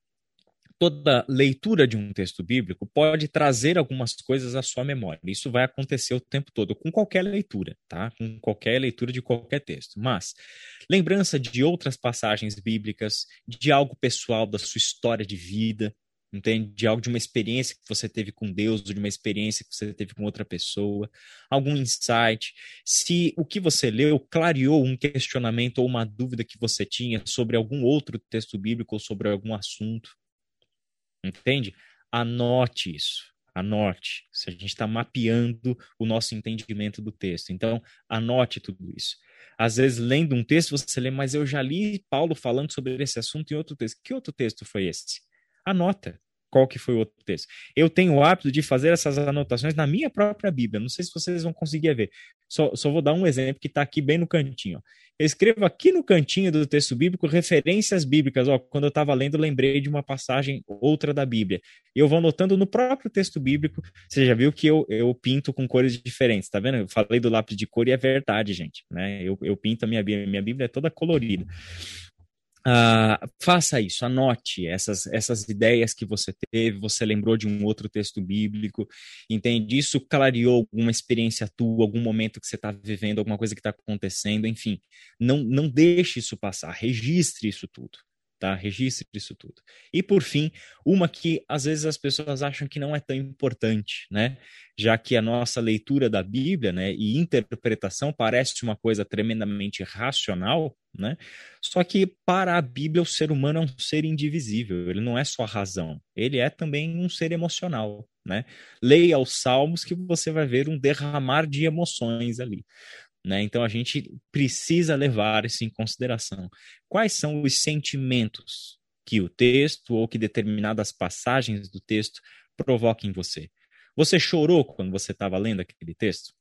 toda leitura de um texto bíblico pode trazer algumas coisas à sua memória. Isso vai acontecer o tempo todo, com qualquer leitura, tá? Com qualquer leitura de qualquer texto. Mas lembrança de outras passagens bíblicas, de algo pessoal da sua história de vida, entende? De algo de uma experiência que você teve com Deus, ou de uma experiência que você teve com outra pessoa, algum insight. Se o que você leu clareou um questionamento ou uma dúvida que você tinha sobre algum outro texto bíblico ou sobre algum assunto, entende? Anote isso. Anote. Se a gente está mapeando o nosso entendimento do texto. Então, anote tudo isso. Às vezes, lendo um texto, você lê, mas eu já li Paulo falando sobre esse assunto em outro texto. Que outro texto foi esse? Anota qual que foi o outro texto. Eu tenho o hábito de fazer essas anotações na minha própria Bíblia. Não sei se vocês vão conseguir ver. Só, só vou dar um exemplo que está aqui bem no cantinho. Eu escrevo aqui no cantinho do texto bíblico referências bíblicas. Ó, quando eu estava lendo, lembrei de uma passagem outra da Bíblia. Eu vou anotando no próprio texto bíblico. Você já viu que eu, eu pinto com cores diferentes, tá vendo? Eu falei do lápis de cor e é verdade, gente. Né? Eu, eu pinto a minha. Minha Bíblia é toda colorida. Uh, faça isso, anote essas, essas ideias que você teve, você lembrou de um outro texto bíblico, entende? Isso clareou alguma experiência tua, algum momento que você está vivendo, alguma coisa que está acontecendo, enfim. Não, não deixe isso passar, registre isso tudo tá? Registre isso tudo. E por fim, uma que às vezes as pessoas acham que não é tão importante, né? Já que a nossa leitura da Bíblia, né, e interpretação parece uma coisa tremendamente racional, né? Só que para a Bíblia o ser humano é um ser indivisível, ele não é só razão, ele é também um ser emocional, né? Leia os salmos que você vai ver um derramar de emoções ali. Né? Então a gente precisa levar isso em consideração. Quais são os sentimentos que o texto ou que determinadas passagens do texto provocam em você? Você chorou quando você estava lendo aquele texto?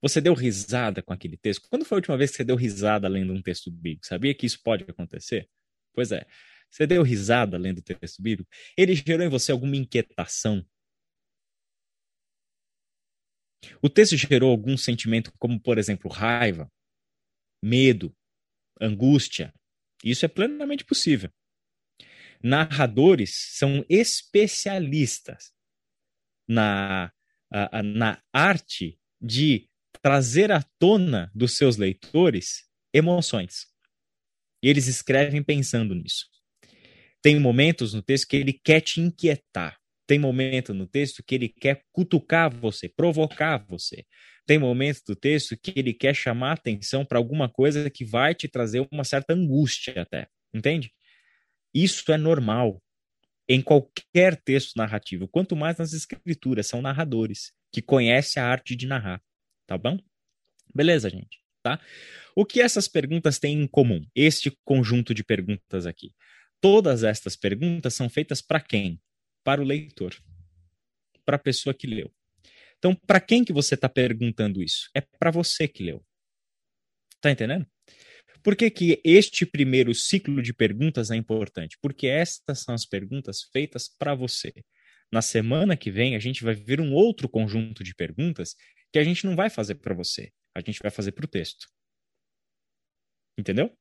Você deu risada com aquele texto? Quando foi a última vez que você deu risada lendo um texto bíblico? Sabia que isso pode acontecer? Pois é. Você deu risada lendo o texto bíblico? Ele gerou em você alguma inquietação? O texto gerou algum sentimento, como, por exemplo, raiva, medo, angústia? Isso é plenamente possível. Narradores são especialistas na, na arte de trazer à tona dos seus leitores emoções. E eles escrevem pensando nisso. Tem momentos no texto que ele quer te inquietar. Tem momento no texto que ele quer cutucar você, provocar você. Tem momentos do texto que ele quer chamar atenção para alguma coisa que vai te trazer uma certa angústia até. Entende? Isso é normal em qualquer texto narrativo, quanto mais nas escrituras, são narradores que conhecem a arte de narrar tá bom? Beleza, gente, tá? O que essas perguntas têm em comum? Este conjunto de perguntas aqui. Todas estas perguntas são feitas para quem? Para o leitor, para a pessoa que leu. Então, para quem que você está perguntando isso? É para você que leu. Tá entendendo? Por que, que este primeiro ciclo de perguntas é importante? Porque estas são as perguntas feitas para você. Na semana que vem, a gente vai ver um outro conjunto de perguntas que a gente não vai fazer para você, a gente vai fazer para o texto. Entendeu?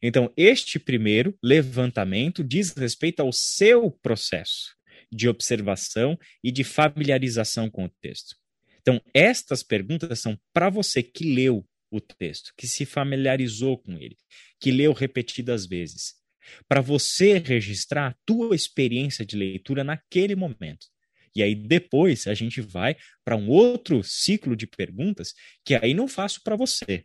Então, este primeiro levantamento diz respeito ao seu processo de observação e de familiarização com o texto. Então, estas perguntas são para você que leu o texto, que se familiarizou com ele, que leu repetidas vezes, para você registrar a tua experiência de leitura naquele momento. E aí depois a gente vai para um outro ciclo de perguntas que aí não faço para você.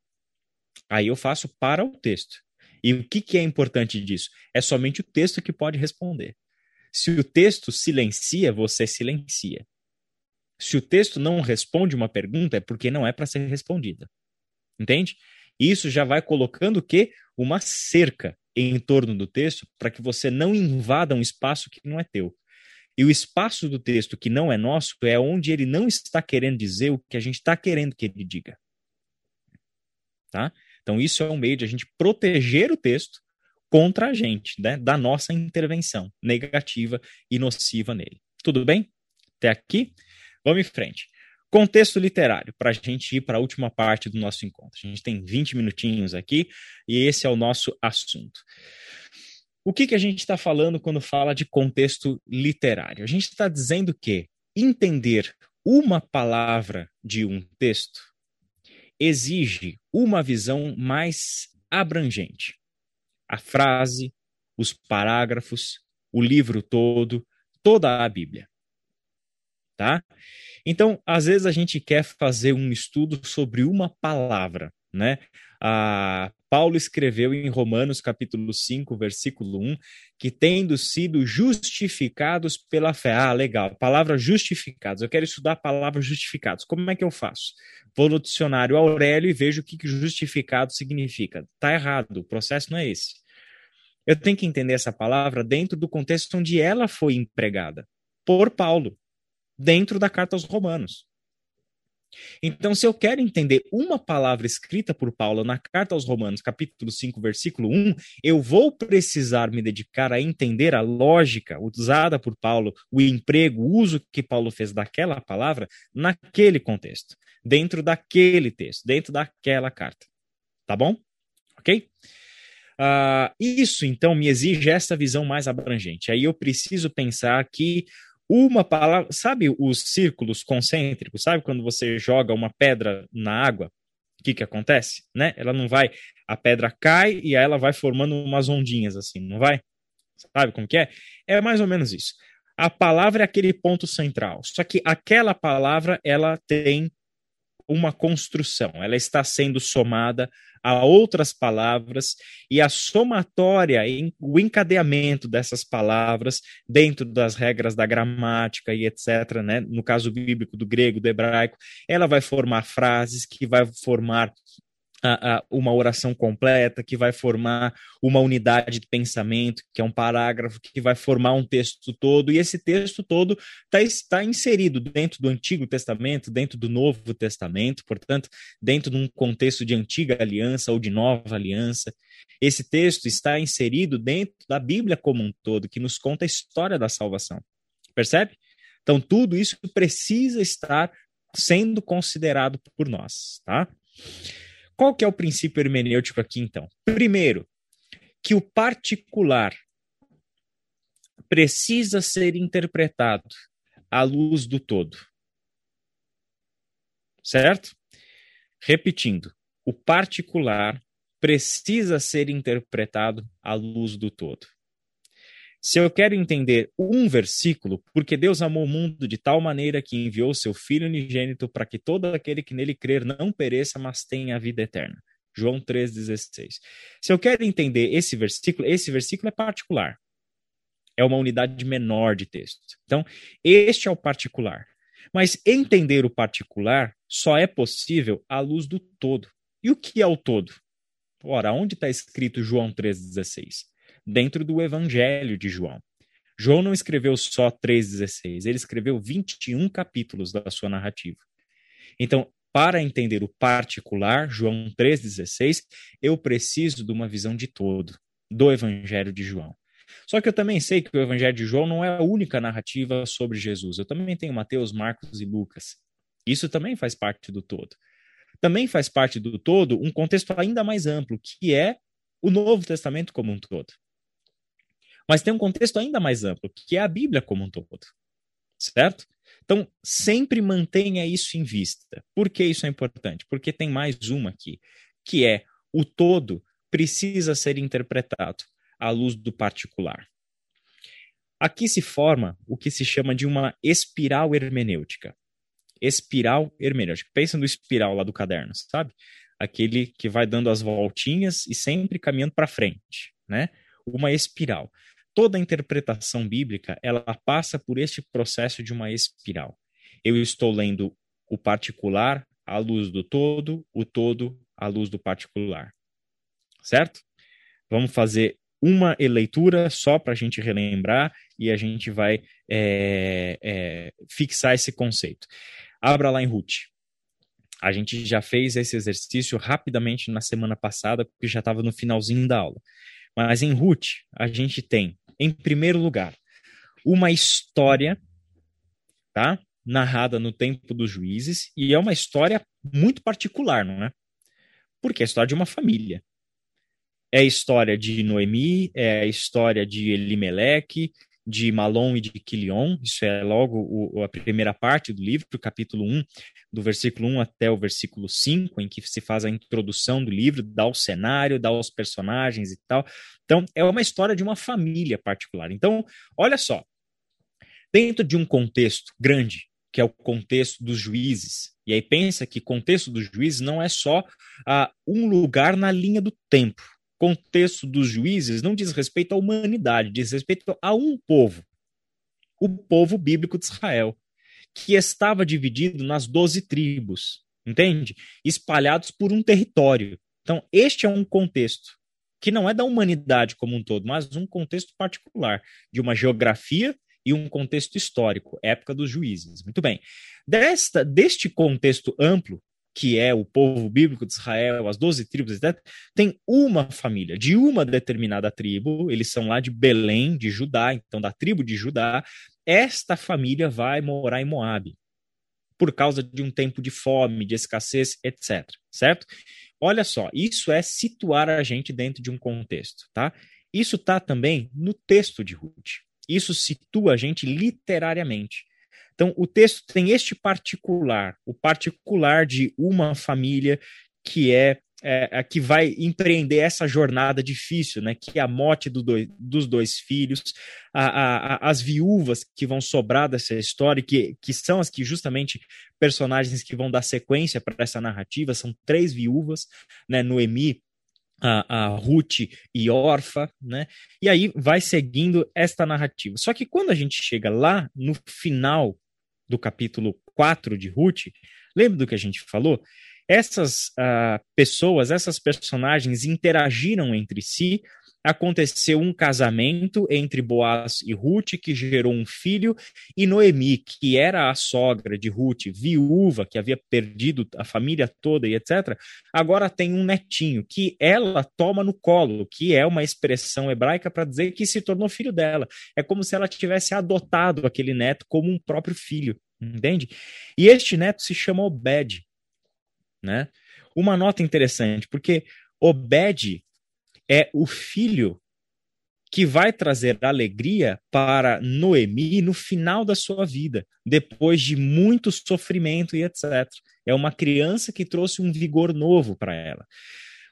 Aí eu faço para o texto. E o que, que é importante disso? É somente o texto que pode responder. Se o texto silencia, você silencia. Se o texto não responde uma pergunta, é porque não é para ser respondida. Entende? Isso já vai colocando o quê? Uma cerca em torno do texto para que você não invada um espaço que não é teu. E o espaço do texto que não é nosso é onde ele não está querendo dizer o que a gente está querendo que ele diga. Tá? Então, isso é um meio de a gente proteger o texto contra a gente, né? da nossa intervenção negativa e nociva nele. Tudo bem? Até aqui? Vamos em frente. Contexto literário, para a gente ir para a última parte do nosso encontro. A gente tem 20 minutinhos aqui e esse é o nosso assunto. O que, que a gente está falando quando fala de contexto literário? A gente está dizendo que entender uma palavra de um texto exige uma visão mais abrangente. A frase, os parágrafos, o livro todo, toda a Bíblia. Tá? Então, às vezes a gente quer fazer um estudo sobre uma palavra, né? a Paulo escreveu em Romanos capítulo 5, versículo 1, que tendo sido justificados pela fé. Ah, legal. Palavra justificados. Eu quero estudar a palavra justificados. Como é que eu faço? Vou no dicionário Aurélio e vejo o que justificado significa. Tá errado. O processo não é esse. Eu tenho que entender essa palavra dentro do contexto onde ela foi empregada por Paulo, dentro da carta aos Romanos. Então, se eu quero entender uma palavra escrita por Paulo na carta aos Romanos, capítulo 5, versículo 1, eu vou precisar me dedicar a entender a lógica usada por Paulo, o emprego, o uso que Paulo fez daquela palavra naquele contexto, dentro daquele texto, dentro daquela carta. Tá bom? Ok? Uh, isso, então, me exige essa visão mais abrangente. Aí eu preciso pensar que uma palavra. Sabe os círculos concêntricos? Sabe quando você joga uma pedra na água? O que, que acontece? Né? Ela não vai. A pedra cai e aí ela vai formando umas ondinhas assim, não vai? Sabe como que é? É mais ou menos isso. A palavra é aquele ponto central. Só que aquela palavra ela tem uma construção, ela está sendo somada a outras palavras e a somatória, o encadeamento dessas palavras dentro das regras da gramática e etc., né? no caso bíblico do grego, do hebraico, ela vai formar frases que vai formar a, a, uma oração completa, que vai formar uma unidade de pensamento, que é um parágrafo, que vai formar um texto todo, e esse texto todo tá, está inserido dentro do Antigo Testamento, dentro do Novo Testamento, portanto, dentro de um contexto de antiga aliança ou de nova aliança. Esse texto está inserido dentro da Bíblia como um todo, que nos conta a história da salvação. Percebe? Então, tudo isso precisa estar sendo considerado por nós, tá? Qual que é o princípio hermenêutico aqui, então? Primeiro, que o particular precisa ser interpretado à luz do todo. Certo? Repetindo, o particular precisa ser interpretado à luz do todo. Se eu quero entender um versículo, porque Deus amou o mundo de tal maneira que enviou seu Filho unigênito para que todo aquele que nele crer não pereça, mas tenha a vida eterna. João 3,16. Se eu quero entender esse versículo, esse versículo é particular. É uma unidade menor de texto. Então, este é o particular. Mas entender o particular só é possível à luz do todo. E o que é o todo? Ora, onde está escrito João 3,16? Dentro do Evangelho de João. João não escreveu só 3,16, ele escreveu 21 capítulos da sua narrativa. Então, para entender o particular, João 3,16, eu preciso de uma visão de todo, do Evangelho de João. Só que eu também sei que o Evangelho de João não é a única narrativa sobre Jesus. Eu também tenho Mateus, Marcos e Lucas. Isso também faz parte do todo. Também faz parte do todo um contexto ainda mais amplo, que é o Novo Testamento como um todo. Mas tem um contexto ainda mais amplo, que é a Bíblia como um todo. Certo? Então, sempre mantenha isso em vista. Por que isso é importante? Porque tem mais uma aqui, que é o todo precisa ser interpretado à luz do particular. Aqui se forma o que se chama de uma espiral hermenêutica. Espiral hermenêutica. Pensa no espiral lá do caderno, sabe? Aquele que vai dando as voltinhas e sempre caminhando para frente, né? Uma espiral toda interpretação bíblica ela passa por este processo de uma espiral. Eu estou lendo o particular à luz do todo, o todo à luz do particular. Certo? Vamos fazer uma leitura só para a gente relembrar e a gente vai é, é, fixar esse conceito. Abra lá em Ruth. A gente já fez esse exercício rapidamente na semana passada, porque já estava no finalzinho da aula. Mas em Ruth, a gente tem em primeiro lugar, uma história, tá? Narrada no tempo dos juízes, e é uma história muito particular, não é? Porque é a história de uma família. É a história de Noemi, é a história de Elimeleque, de Malom e de Quilion, isso é logo o, a primeira parte do livro, capítulo 1, do versículo 1 até o versículo 5, em que se faz a introdução do livro, dá o cenário, dá os personagens e tal. Então, é uma história de uma família particular. Então, olha só, dentro de um contexto grande, que é o contexto dos juízes, e aí pensa que contexto dos juízes não é só ah, um lugar na linha do tempo, contexto dos juízes não diz respeito à humanidade, diz respeito a um povo, o povo bíblico de Israel, que estava dividido nas doze tribos, entende? Espalhados por um território. Então, este é um contexto que não é da humanidade como um todo, mas um contexto particular, de uma geografia e um contexto histórico, época dos juízes. Muito bem. Desta, deste contexto amplo, que é o povo bíblico de Israel, as doze tribos, etc., tem uma família de uma determinada tribo, eles são lá de Belém, de Judá, então da tribo de Judá. Esta família vai morar em Moabe, por causa de um tempo de fome, de escassez, etc. Certo? Olha só, isso é situar a gente dentro de um contexto, tá? Isso está também no texto de Ruth. Isso situa a gente literariamente. Então, o texto tem este particular, o particular de uma família que é, é, é que vai empreender essa jornada difícil, né? Que é a morte do dois, dos dois filhos, a, a, as viúvas que vão sobrar dessa história, que, que são as que justamente personagens que vão dar sequência para essa narrativa, são três viúvas, né? Noemi, a, a Ruth e Orfa, né? E aí vai seguindo esta narrativa. Só que quando a gente chega lá no final do capítulo 4 de Ruth, lembra do que a gente falou? essas uh, pessoas, essas personagens interagiram entre si aconteceu um casamento entre Boaz e Ruth, que gerou um filho, e Noemi, que era a sogra de Ruth, viúva, que havia perdido a família toda e etc., agora tem um netinho que ela toma no colo, que é uma expressão hebraica para dizer que se tornou filho dela. É como se ela tivesse adotado aquele neto como um próprio filho, entende? E este neto se chama Obed, né? Uma nota interessante, porque Obed é o filho que vai trazer alegria para Noemi no final da sua vida, depois de muito sofrimento e etc. É uma criança que trouxe um vigor novo para ela.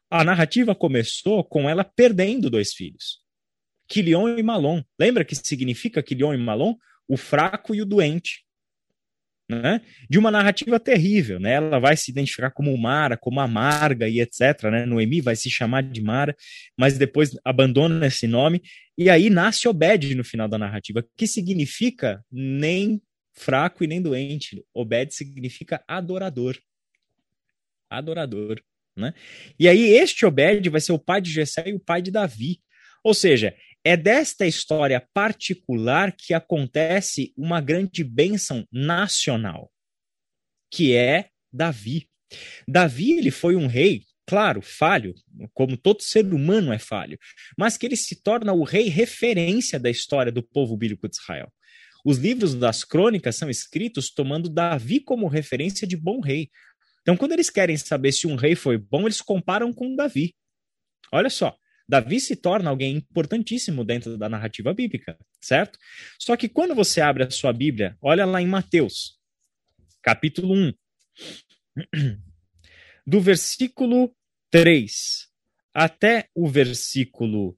A narrativa começou com ela perdendo dois filhos, Quilion e Malon. Lembra que significa Quilion e Malon? O fraco e o doente né? De uma narrativa terrível, né? Ela vai se identificar como Mara, como amarga e etc, né? Noemi vai se chamar de Mara, mas depois abandona esse nome e aí nasce Obed no final da narrativa, que significa nem fraco e nem doente. Obed significa adorador. Adorador, né? E aí este Obed vai ser o pai de Jessé e o pai de Davi. Ou seja, é desta história particular que acontece uma grande bênção nacional, que é Davi. Davi ele foi um rei, claro, falho, como todo ser humano é falho, mas que ele se torna o rei referência da história do povo bíblico de Israel. Os livros das crônicas são escritos tomando Davi como referência de bom rei. Então, quando eles querem saber se um rei foi bom, eles comparam com Davi. Olha só, Davi se torna alguém importantíssimo dentro da narrativa bíblica, certo? Só que quando você abre a sua Bíblia, olha lá em Mateus, capítulo 1, do versículo 3 até o versículo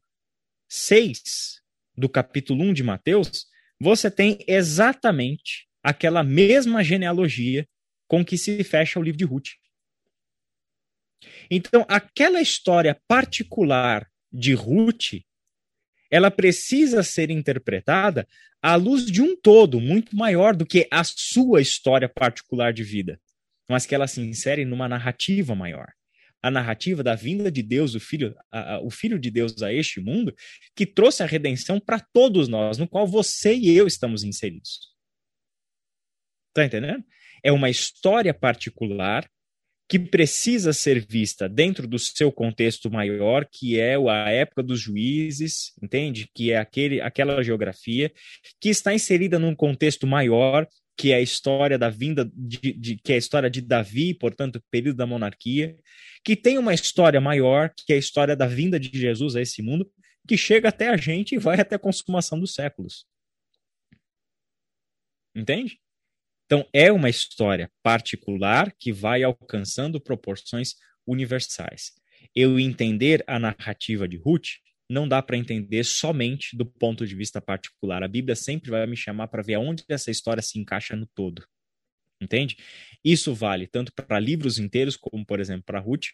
6 do capítulo 1 de Mateus, você tem exatamente aquela mesma genealogia com que se fecha o livro de Ruth. Então, aquela história particular de Ruth, ela precisa ser interpretada à luz de um todo muito maior do que a sua história particular de vida, mas que ela se insere numa narrativa maior. A narrativa da vinda de Deus, o filho, a, a, o filho de Deus a este mundo, que trouxe a redenção para todos nós, no qual você e eu estamos inseridos. Tá entendendo? É uma história particular que precisa ser vista dentro do seu contexto maior, que é a época dos juízes, entende? Que é aquele, aquela geografia, que está inserida num contexto maior, que é a história da vinda de, de, que é a história de Davi, portanto, o período da monarquia, que tem uma história maior, que é a história da vinda de Jesus a esse mundo, que chega até a gente e vai até a consumação dos séculos. Entende? Então, é uma história particular que vai alcançando proporções universais. Eu entender a narrativa de Ruth não dá para entender somente do ponto de vista particular. A Bíblia sempre vai me chamar para ver aonde essa história se encaixa no todo. Entende? Isso vale tanto para livros inteiros, como por exemplo para Ruth,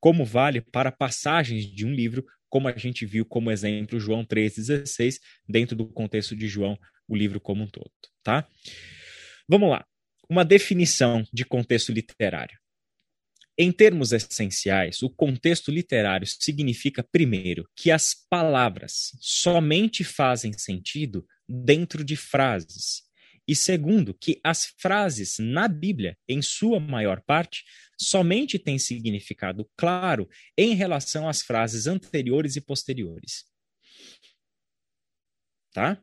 como vale para passagens de um livro, como a gente viu como exemplo João 3,16, dentro do contexto de João, o livro como um todo. Tá? Vamos lá. Uma definição de contexto literário. Em termos essenciais, o contexto literário significa, primeiro, que as palavras somente fazem sentido dentro de frases. E segundo, que as frases na Bíblia, em sua maior parte, somente têm significado claro em relação às frases anteriores e posteriores. Tá?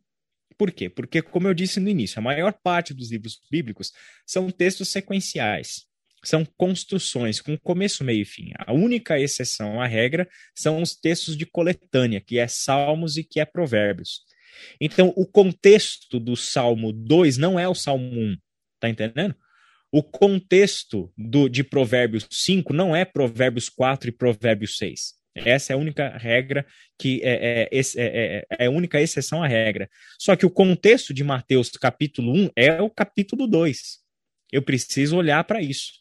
Por quê? Porque, como eu disse no início, a maior parte dos livros bíblicos são textos sequenciais, são construções com começo, meio e fim. A única exceção à regra são os textos de coletânea, que é Salmos e que é Provérbios. Então, o contexto do Salmo 2 não é o Salmo 1, tá entendendo? O contexto do, de Provérbios 5 não é Provérbios 4 e Provérbios 6. Essa é a única regra que é, é, é, é, a única exceção à regra. Só que o contexto de Mateus capítulo 1 é o capítulo 2. Eu preciso olhar para isso.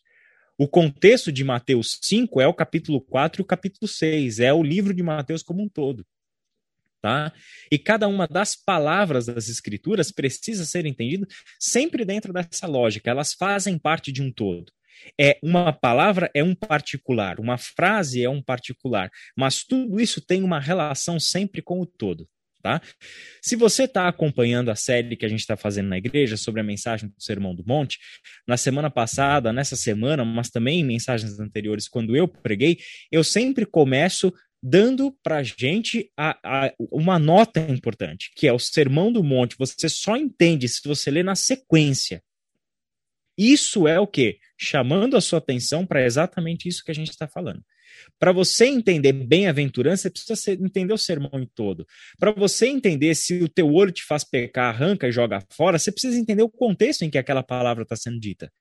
O contexto de Mateus 5 é o capítulo 4 e o capítulo 6. É o livro de Mateus como um todo. Tá? E cada uma das palavras das escrituras precisa ser entendida sempre dentro dessa lógica. Elas fazem parte de um todo. É uma palavra é um particular, uma frase é um particular, mas tudo isso tem uma relação sempre com o todo. Tá? Se você está acompanhando a série que a gente está fazendo na igreja sobre a mensagem do Sermão do Monte, na semana passada, nessa semana, mas também em mensagens anteriores, quando eu preguei, eu sempre começo dando para a gente uma nota importante, que é o Sermão do Monte. Você só entende se você ler na sequência. Isso é o que? Chamando a sua atenção para exatamente isso que a gente está falando. Para você entender bem-aventurança, você precisa entender o sermão em todo. Para você entender se o teu olho te faz pecar, arranca e joga fora, você precisa entender o contexto em que aquela palavra está sendo dita.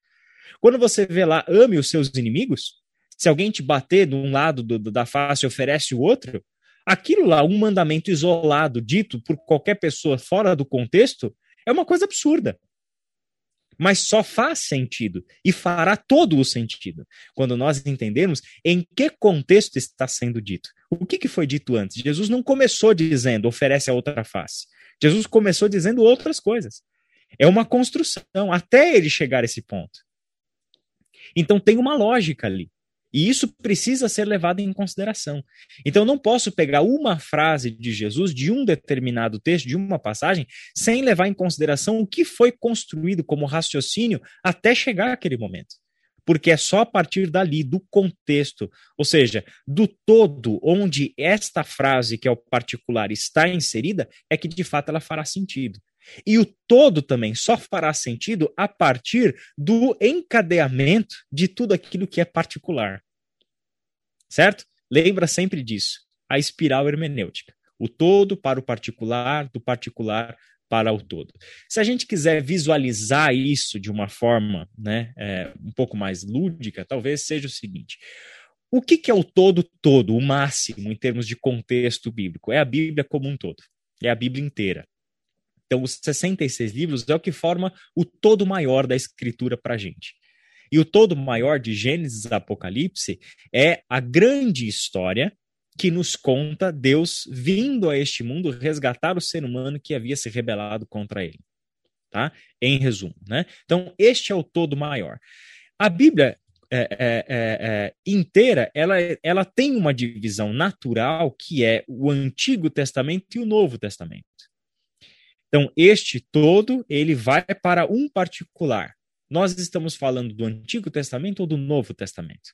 Quando você vê lá, ame os seus inimigos, se alguém te bater de um lado do, da face e oferece o outro, aquilo lá, um mandamento isolado, dito por qualquer pessoa fora do contexto, é uma coisa absurda mas só faz sentido e fará todo o sentido quando nós entendermos em que contexto está sendo dito. O que, que foi dito antes? Jesus não começou dizendo oferece a outra face. Jesus começou dizendo outras coisas. É uma construção até ele chegar a esse ponto. Então tem uma lógica ali. E isso precisa ser levado em consideração. Então, não posso pegar uma frase de Jesus de um determinado texto, de uma passagem, sem levar em consideração o que foi construído como raciocínio até chegar àquele momento. Porque é só a partir dali, do contexto, ou seja, do todo onde esta frase, que é o particular, está inserida, é que de fato ela fará sentido. E o todo também só fará sentido a partir do encadeamento de tudo aquilo que é particular. Certo? Lembra sempre disso. A espiral hermenêutica. O todo para o particular, do particular para o todo. Se a gente quiser visualizar isso de uma forma né, é, um pouco mais lúdica, talvez seja o seguinte: o que, que é o todo todo, o máximo em termos de contexto bíblico? É a Bíblia como um todo, é a Bíblia inteira. Então, os 66 livros é o que forma o todo maior da escritura para a gente. E o todo maior de Gênesis Apocalipse é a grande história que nos conta Deus vindo a este mundo resgatar o ser humano que havia se rebelado contra ele. Tá? Em resumo, né? Então, este é o todo maior. A Bíblia é, é, é, é inteira, ela, ela tem uma divisão natural que é o Antigo Testamento e o Novo Testamento. Então, este todo, ele vai para um particular. Nós estamos falando do Antigo Testamento ou do Novo Testamento?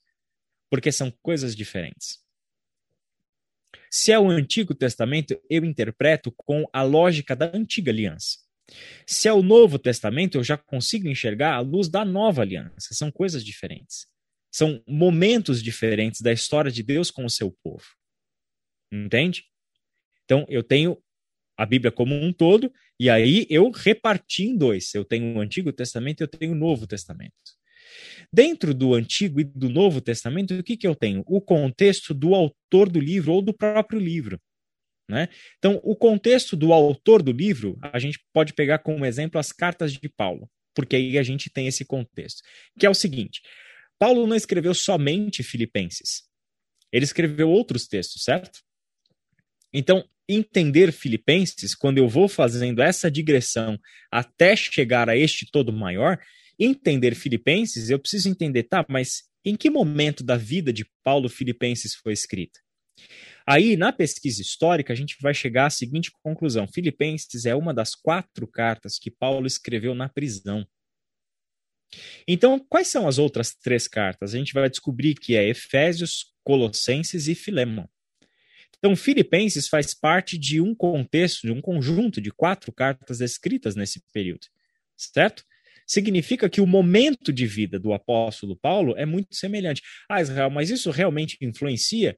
Porque são coisas diferentes. Se é o Antigo Testamento, eu interpreto com a lógica da antiga aliança. Se é o Novo Testamento, eu já consigo enxergar a luz da nova aliança. São coisas diferentes. São momentos diferentes da história de Deus com o seu povo. Entende? Então, eu tenho a Bíblia como um todo, e aí eu reparti em dois. Eu tenho o Antigo Testamento e eu tenho o Novo Testamento. Dentro do Antigo e do Novo Testamento, o que, que eu tenho? O contexto do autor do livro ou do próprio livro. Né? Então, o contexto do autor do livro, a gente pode pegar como exemplo as cartas de Paulo, porque aí a gente tem esse contexto, que é o seguinte: Paulo não escreveu somente Filipenses, ele escreveu outros textos, certo? Então, entender Filipenses, quando eu vou fazendo essa digressão até chegar a este todo maior, entender Filipenses, eu preciso entender, tá, mas em que momento da vida de Paulo Filipenses foi escrita? Aí, na pesquisa histórica, a gente vai chegar à seguinte conclusão: Filipenses é uma das quatro cartas que Paulo escreveu na prisão. Então, quais são as outras três cartas? A gente vai descobrir que é Efésios, Colossenses e Filemon. Então, Filipenses faz parte de um contexto, de um conjunto de quatro cartas escritas nesse período, certo? Significa que o momento de vida do apóstolo Paulo é muito semelhante. Ah, Israel, mas isso realmente influencia?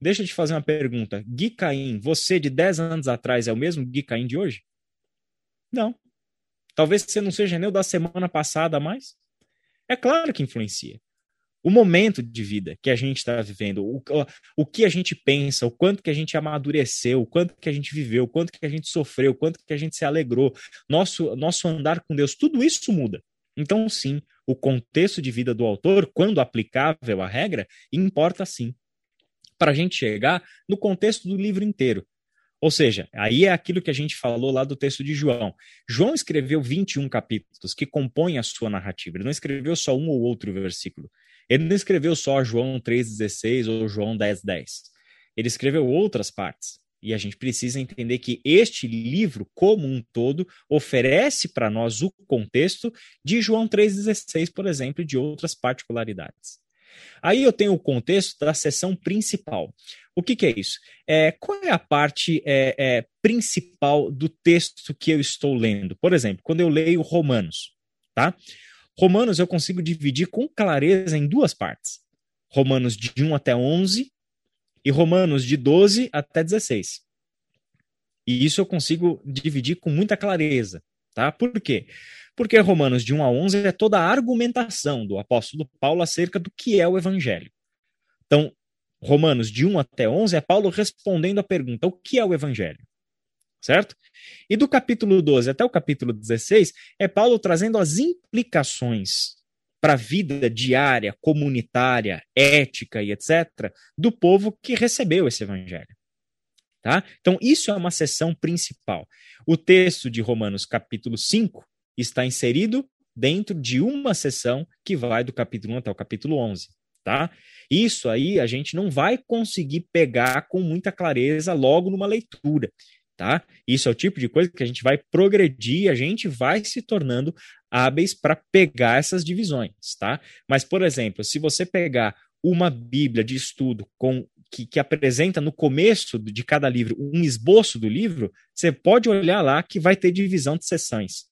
Deixa eu te fazer uma pergunta. Gui Caim, você de 10 anos atrás é o mesmo Gui Caim de hoje? Não. Talvez você não seja nem o da semana passada mais. É claro que influencia o momento de vida que a gente está vivendo, o, o que a gente pensa, o quanto que a gente amadureceu, o quanto que a gente viveu, o quanto que a gente sofreu, o quanto que a gente se alegrou, nosso, nosso andar com Deus, tudo isso muda. Então, sim, o contexto de vida do autor, quando aplicável à regra, importa sim. Para a gente chegar no contexto do livro inteiro. Ou seja, aí é aquilo que a gente falou lá do texto de João. João escreveu 21 capítulos que compõem a sua narrativa. Ele não escreveu só um ou outro versículo. Ele não escreveu só João 3,16 ou João 10,10. Ele escreveu outras partes. E a gente precisa entender que este livro, como um todo, oferece para nós o contexto de João 3,16, por exemplo, e de outras particularidades. Aí eu tenho o contexto da sessão principal. O que, que é isso? É, qual é a parte é, é, principal do texto que eu estou lendo? Por exemplo, quando eu leio Romanos, tá? Romanos eu consigo dividir com clareza em duas partes. Romanos de 1 até 11 e Romanos de 12 até 16. E isso eu consigo dividir com muita clareza, tá? Por quê? Porque Romanos de 1 a 11 é toda a argumentação do apóstolo Paulo acerca do que é o evangelho. Então, Romanos de 1 até 11 é Paulo respondendo a pergunta: o que é o evangelho? Certo? E do capítulo 12 até o capítulo 16 é Paulo trazendo as implicações para a vida diária, comunitária, ética e etc., do povo que recebeu esse evangelho. Tá? Então, isso é uma seção principal. O texto de Romanos, capítulo 5, está inserido dentro de uma seção que vai do capítulo 1 até o capítulo 11. Tá? Isso aí a gente não vai conseguir pegar com muita clareza logo numa leitura tá? Isso é o tipo de coisa que a gente vai progredir, a gente vai se tornando hábeis para pegar essas divisões, tá? Mas, por exemplo, se você pegar uma Bíblia de estudo com que, que, apresenta no começo de cada livro um esboço do livro, você pode olhar lá que vai ter divisão de sessões.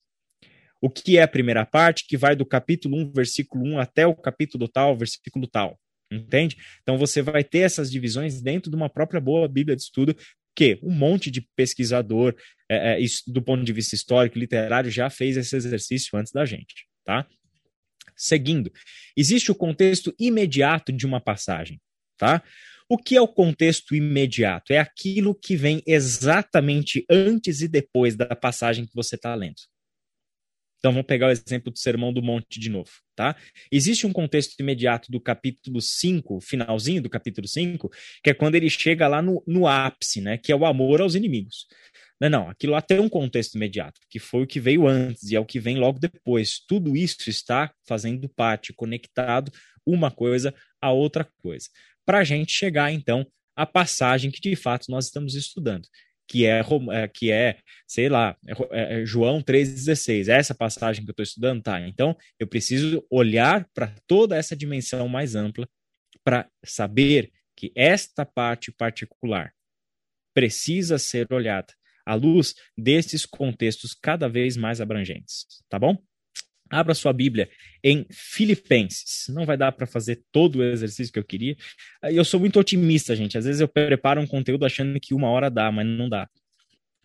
O que é a primeira parte, que vai do capítulo 1, versículo 1 até o capítulo tal, versículo tal. Entende? Então você vai ter essas divisões dentro de uma própria boa Bíblia de estudo que um monte de pesquisador, é, é, do ponto de vista histórico, literário, já fez esse exercício antes da gente, tá? Seguindo, existe o contexto imediato de uma passagem, tá? O que é o contexto imediato? É aquilo que vem exatamente antes e depois da passagem que você está lendo. Então vamos pegar o exemplo do Sermão do Monte de novo, tá? Existe um contexto imediato do capítulo 5, finalzinho do capítulo 5, que é quando ele chega lá no, no ápice, né? Que é o amor aos inimigos. Não, não, aquilo lá tem um contexto imediato, que foi o que veio antes e é o que vem logo depois. Tudo isso está fazendo parte, conectado uma coisa a outra coisa. Para a gente chegar, então, à passagem que de fato nós estamos estudando que é, é, que é sei lá, é, é João 3,16. É essa passagem que eu estou estudando? Tá. Então, eu preciso olhar para toda essa dimensão mais ampla para saber que esta parte particular precisa ser olhada à luz desses contextos cada vez mais abrangentes, tá bom? Abra sua Bíblia em Filipenses. Não vai dar para fazer todo o exercício que eu queria. Eu sou muito otimista, gente. Às vezes eu preparo um conteúdo achando que uma hora dá, mas não dá.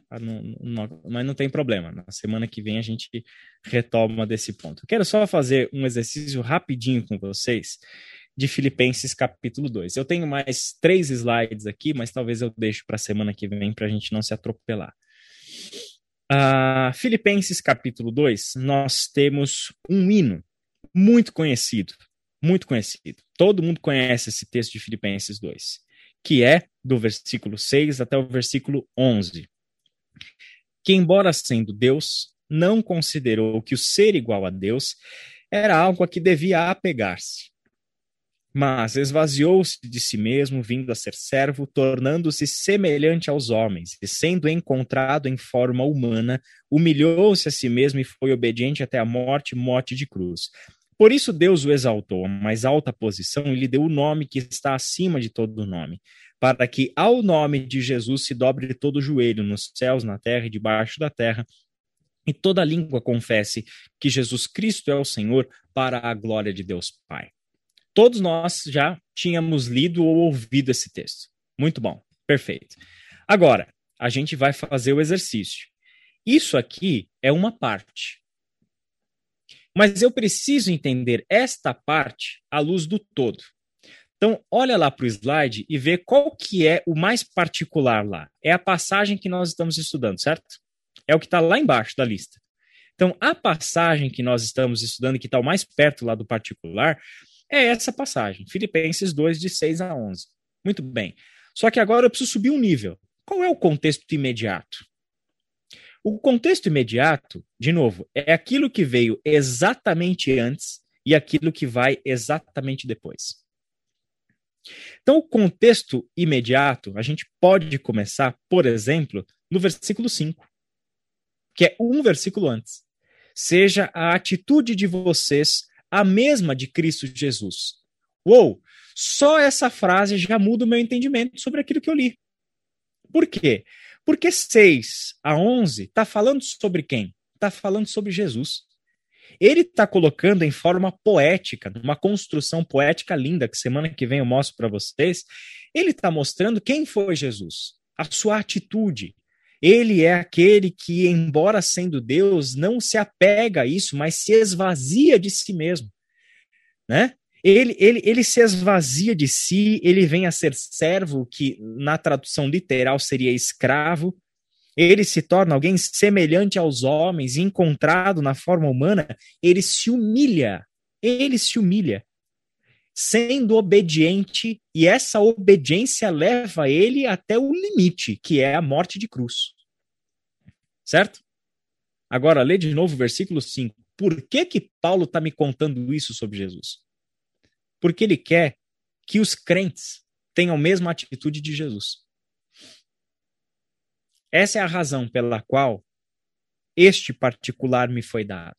Ah, não, não, mas não tem problema. Na semana que vem a gente retoma desse ponto. Quero só fazer um exercício rapidinho com vocês de Filipenses capítulo 2. Eu tenho mais três slides aqui, mas talvez eu deixe para a semana que vem para a gente não se atropelar. Uh, Filipenses capítulo 2, nós temos um hino muito conhecido, muito conhecido. Todo mundo conhece esse texto de Filipenses 2, que é do versículo 6 até o versículo 11. Que, embora sendo Deus, não considerou que o ser igual a Deus era algo a que devia apegar-se mas esvaziou-se de si mesmo, vindo a ser servo, tornando-se semelhante aos homens, e sendo encontrado em forma humana, humilhou-se a si mesmo e foi obediente até a morte morte de cruz. Por isso Deus o exaltou a mais alta posição e lhe deu o nome que está acima de todo nome, para que ao nome de Jesus se dobre todo o joelho nos céus, na terra e debaixo da terra, e toda língua confesse que Jesus Cristo é o Senhor, para a glória de Deus Pai. Todos nós já tínhamos lido ou ouvido esse texto. Muito bom, perfeito. Agora, a gente vai fazer o exercício. Isso aqui é uma parte. Mas eu preciso entender esta parte à luz do todo. Então, olha lá para o slide e vê qual que é o mais particular lá. É a passagem que nós estamos estudando, certo? É o que está lá embaixo da lista. Então, a passagem que nós estamos estudando, que está mais perto lá do particular, é essa passagem, Filipenses 2, de 6 a 11. Muito bem. Só que agora eu preciso subir um nível. qual é o contexto imediato? O contexto imediato, de novo, é aquilo que veio exatamente antes e aquilo que vai exatamente depois. Então, o contexto imediato, a gente pode começar, por exemplo, no versículo 5, que é um versículo antes. Seja a atitude de vocês a mesma de Cristo Jesus. Uou! Só essa frase já muda o meu entendimento sobre aquilo que eu li. Por quê? Porque 6 a 11 está falando sobre quem? Está falando sobre Jesus. Ele está colocando em forma poética, numa construção poética linda, que semana que vem eu mostro para vocês. Ele está mostrando quem foi Jesus, a sua atitude. Ele é aquele que, embora sendo Deus, não se apega a isso, mas se esvazia de si mesmo. Né? Ele, ele, ele se esvazia de si, ele vem a ser servo, que na tradução literal seria escravo. Ele se torna alguém semelhante aos homens, encontrado na forma humana, ele se humilha. Ele se humilha, sendo obediente, e essa obediência leva ele até o limite, que é a morte de cruz. Certo? Agora, lê de novo o versículo 5. Por que que Paulo está me contando isso sobre Jesus? porque ele quer que os crentes tenham a mesma atitude de Jesus. Essa é a razão pela qual este particular me foi dado.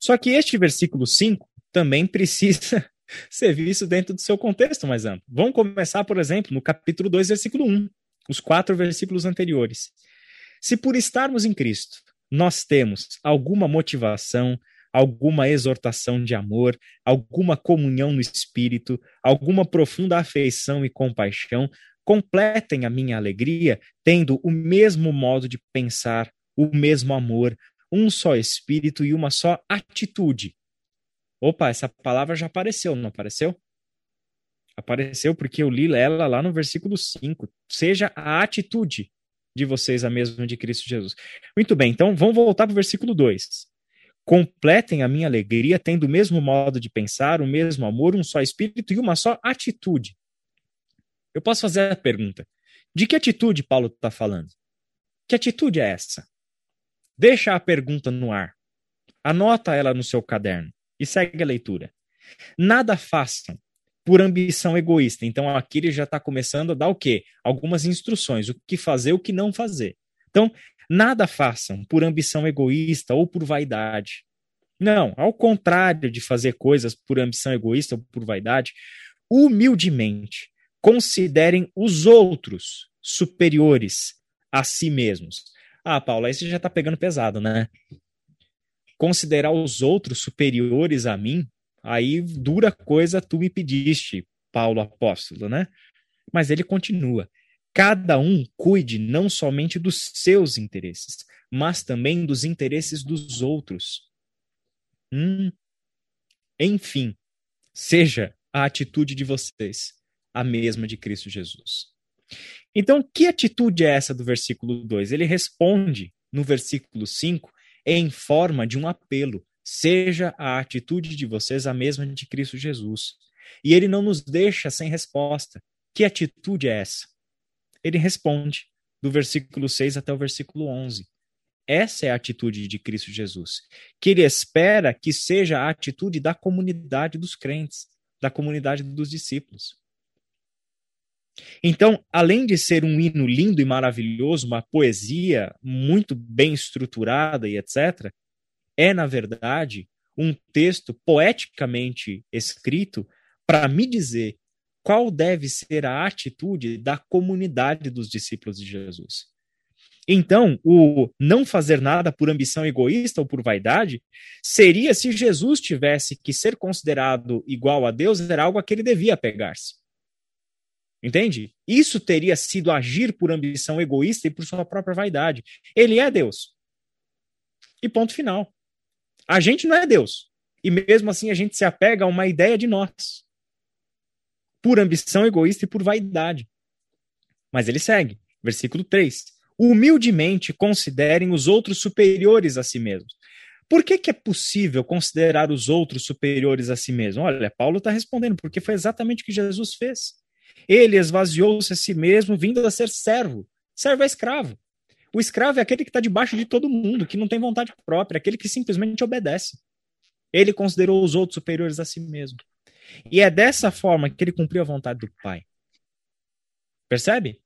Só que este versículo 5 também precisa ser visto dentro do seu contexto mais amplo. Vamos começar, por exemplo, no capítulo 2, versículo 1, os quatro versículos anteriores. Se por estarmos em Cristo nós temos alguma motivação, alguma exortação de amor, alguma comunhão no espírito, alguma profunda afeição e compaixão, completem a minha alegria, tendo o mesmo modo de pensar, o mesmo amor, um só espírito e uma só atitude. Opa, essa palavra já apareceu, não apareceu? Apareceu porque eu li ela lá no versículo 5. Seja a atitude de vocês a mesma de Cristo Jesus. Muito bem, então vamos voltar para o versículo 2 completem a minha alegria, tendo o mesmo modo de pensar, o mesmo amor, um só espírito e uma só atitude. Eu posso fazer a pergunta: de que atitude Paulo está falando? Que atitude é essa? Deixa a pergunta no ar. Anota ela no seu caderno e segue a leitura. Nada façam por ambição egoísta. Então aqui ele já está começando a dar o quê? Algumas instruções, o que fazer, o que não fazer. Então, Nada façam por ambição egoísta ou por vaidade. Não, ao contrário de fazer coisas por ambição egoísta ou por vaidade, humildemente considerem os outros superiores a si mesmos. Ah, Paulo, aí você já está pegando pesado, né? Considerar os outros superiores a mim, aí dura coisa tu me pediste, Paulo apóstolo, né? Mas ele continua cada um cuide não somente dos seus interesses, mas também dos interesses dos outros. Hum. Enfim, seja a atitude de vocês a mesma de Cristo Jesus. Então, que atitude é essa do versículo 2? Ele responde no versículo 5 em forma de um apelo. Seja a atitude de vocês a mesma de Cristo Jesus. E ele não nos deixa sem resposta. Que atitude é essa? ele responde do versículo 6 até o versículo 11. Essa é a atitude de Cristo Jesus, que ele espera que seja a atitude da comunidade dos crentes, da comunidade dos discípulos. Então, além de ser um hino lindo e maravilhoso, uma poesia muito bem estruturada e etc., é, na verdade, um texto poeticamente escrito para me dizer qual deve ser a atitude da comunidade dos discípulos de Jesus. Então, o não fazer nada por ambição egoísta ou por vaidade seria se Jesus tivesse que ser considerado igual a Deus, era algo a que ele devia pegar-se. Entende? Isso teria sido agir por ambição egoísta e por sua própria vaidade. Ele é Deus. E ponto final. A gente não é Deus. E mesmo assim a gente se apega a uma ideia de nós por ambição egoísta e por vaidade. Mas ele segue, versículo 3. Humildemente considerem os outros superiores a si mesmos. Por que, que é possível considerar os outros superiores a si mesmo? Olha, Paulo está respondendo, porque foi exatamente o que Jesus fez. Ele esvaziou-se a si mesmo, vindo a ser servo. Servo é escravo. O escravo é aquele que está debaixo de todo mundo, que não tem vontade própria, aquele que simplesmente obedece. Ele considerou os outros superiores a si mesmo. E é dessa forma que ele cumpriu a vontade do Pai. Percebe?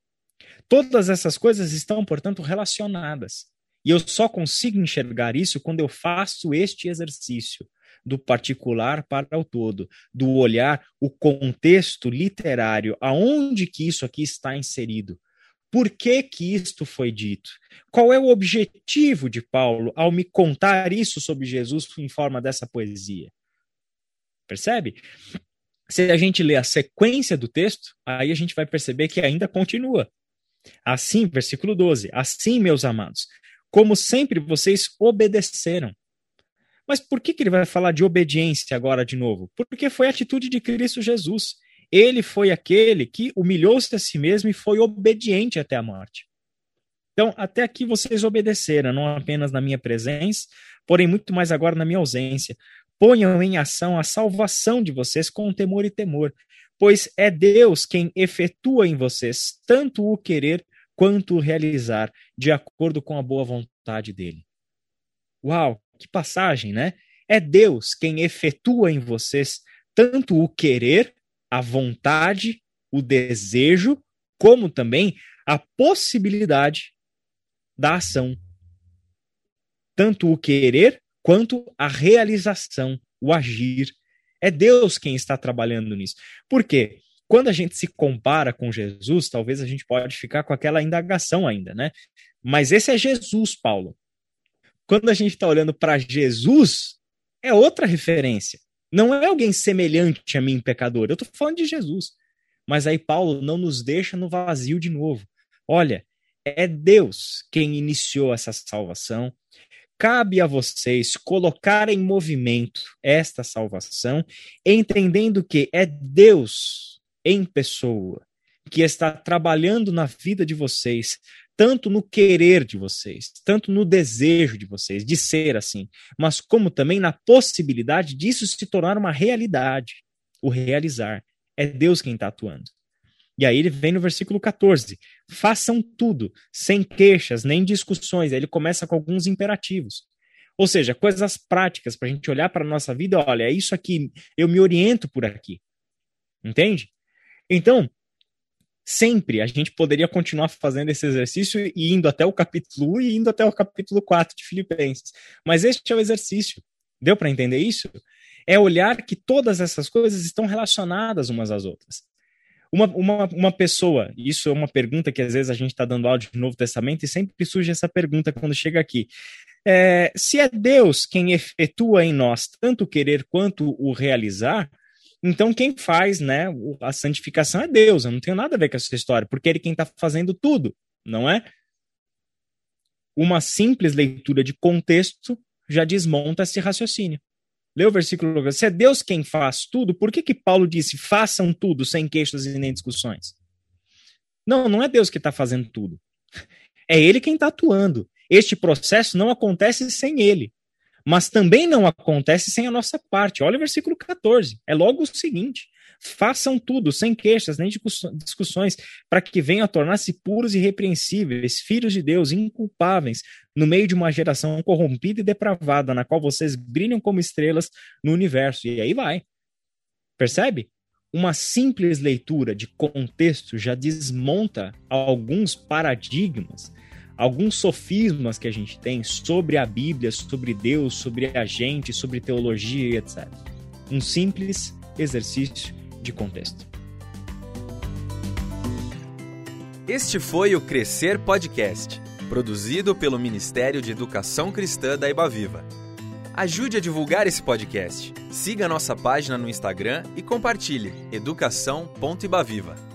Todas essas coisas estão, portanto, relacionadas. E eu só consigo enxergar isso quando eu faço este exercício do particular para o todo, do olhar o contexto literário, aonde que isso aqui está inserido. Por que que isto foi dito? Qual é o objetivo de Paulo ao me contar isso sobre Jesus em forma dessa poesia? Percebe? Se a gente lê a sequência do texto, aí a gente vai perceber que ainda continua. Assim, versículo 12: Assim, meus amados, como sempre vocês obedeceram. Mas por que, que ele vai falar de obediência agora de novo? Porque foi a atitude de Cristo Jesus. Ele foi aquele que humilhou-se a si mesmo e foi obediente até a morte. Então, até aqui vocês obedeceram, não apenas na minha presença, porém muito mais agora na minha ausência. Ponham em ação a salvação de vocês com temor e temor, pois é Deus quem efetua em vocês tanto o querer quanto o realizar, de acordo com a boa vontade dele. Uau, que passagem, né? É Deus quem efetua em vocês tanto o querer, a vontade, o desejo, como também a possibilidade da ação. Tanto o querer quanto a realização, o agir. É Deus quem está trabalhando nisso. Por quê? Quando a gente se compara com Jesus, talvez a gente pode ficar com aquela indagação ainda, né? Mas esse é Jesus, Paulo. Quando a gente está olhando para Jesus, é outra referência. Não é alguém semelhante a mim, pecador. Eu estou falando de Jesus. Mas aí Paulo não nos deixa no vazio de novo. Olha, é Deus quem iniciou essa salvação. Cabe a vocês colocar em movimento esta salvação, entendendo que é Deus em pessoa, que está trabalhando na vida de vocês, tanto no querer de vocês, tanto no desejo de vocês de ser assim, mas como também na possibilidade disso se tornar uma realidade, o realizar. É Deus quem está atuando. E aí ele vem no versículo 14: façam tudo, sem queixas nem discussões. Aí ele começa com alguns imperativos. Ou seja, coisas práticas para a gente olhar para a nossa vida, olha, é isso aqui, eu me oriento por aqui. Entende? Então, sempre a gente poderia continuar fazendo esse exercício e indo até o capítulo 1 e indo até o capítulo 4 de Filipenses. Mas este é o exercício. Deu para entender isso? É olhar que todas essas coisas estão relacionadas umas às outras. Uma, uma, uma pessoa, isso é uma pergunta que às vezes a gente está dando áudio do Novo Testamento e sempre surge essa pergunta quando chega aqui. É, se é Deus quem efetua em nós tanto o querer quanto o realizar, então, quem faz né, a santificação é Deus. Eu não tenho nada a ver com essa história, porque ele é quem está fazendo tudo, não é? Uma simples leitura de contexto já desmonta esse raciocínio. Lê o versículo. Se é Deus quem faz tudo, por que, que Paulo disse façam tudo sem queixas e nem discussões? Não, não é Deus que está fazendo tudo. É Ele quem está atuando. Este processo não acontece sem Ele mas também não acontece sem a nossa parte. Olha o versículo 14, é logo o seguinte: façam tudo sem queixas nem discussões, para que venham a tornar-se puros e repreensíveis, filhos de Deus, inculpáveis, no meio de uma geração corrompida e depravada, na qual vocês brilham como estrelas no universo. E aí vai. Percebe? Uma simples leitura de contexto já desmonta alguns paradigmas alguns sofismas que a gente tem sobre a Bíblia, sobre Deus, sobre a gente, sobre teologia etc. Um simples exercício de contexto. Este foi o Crescer Podcast, produzido pelo Ministério de Educação Cristã da Ibaviva. Ajude a divulgar esse podcast. Siga nossa página no Instagram e compartilhe educação.ibaviva.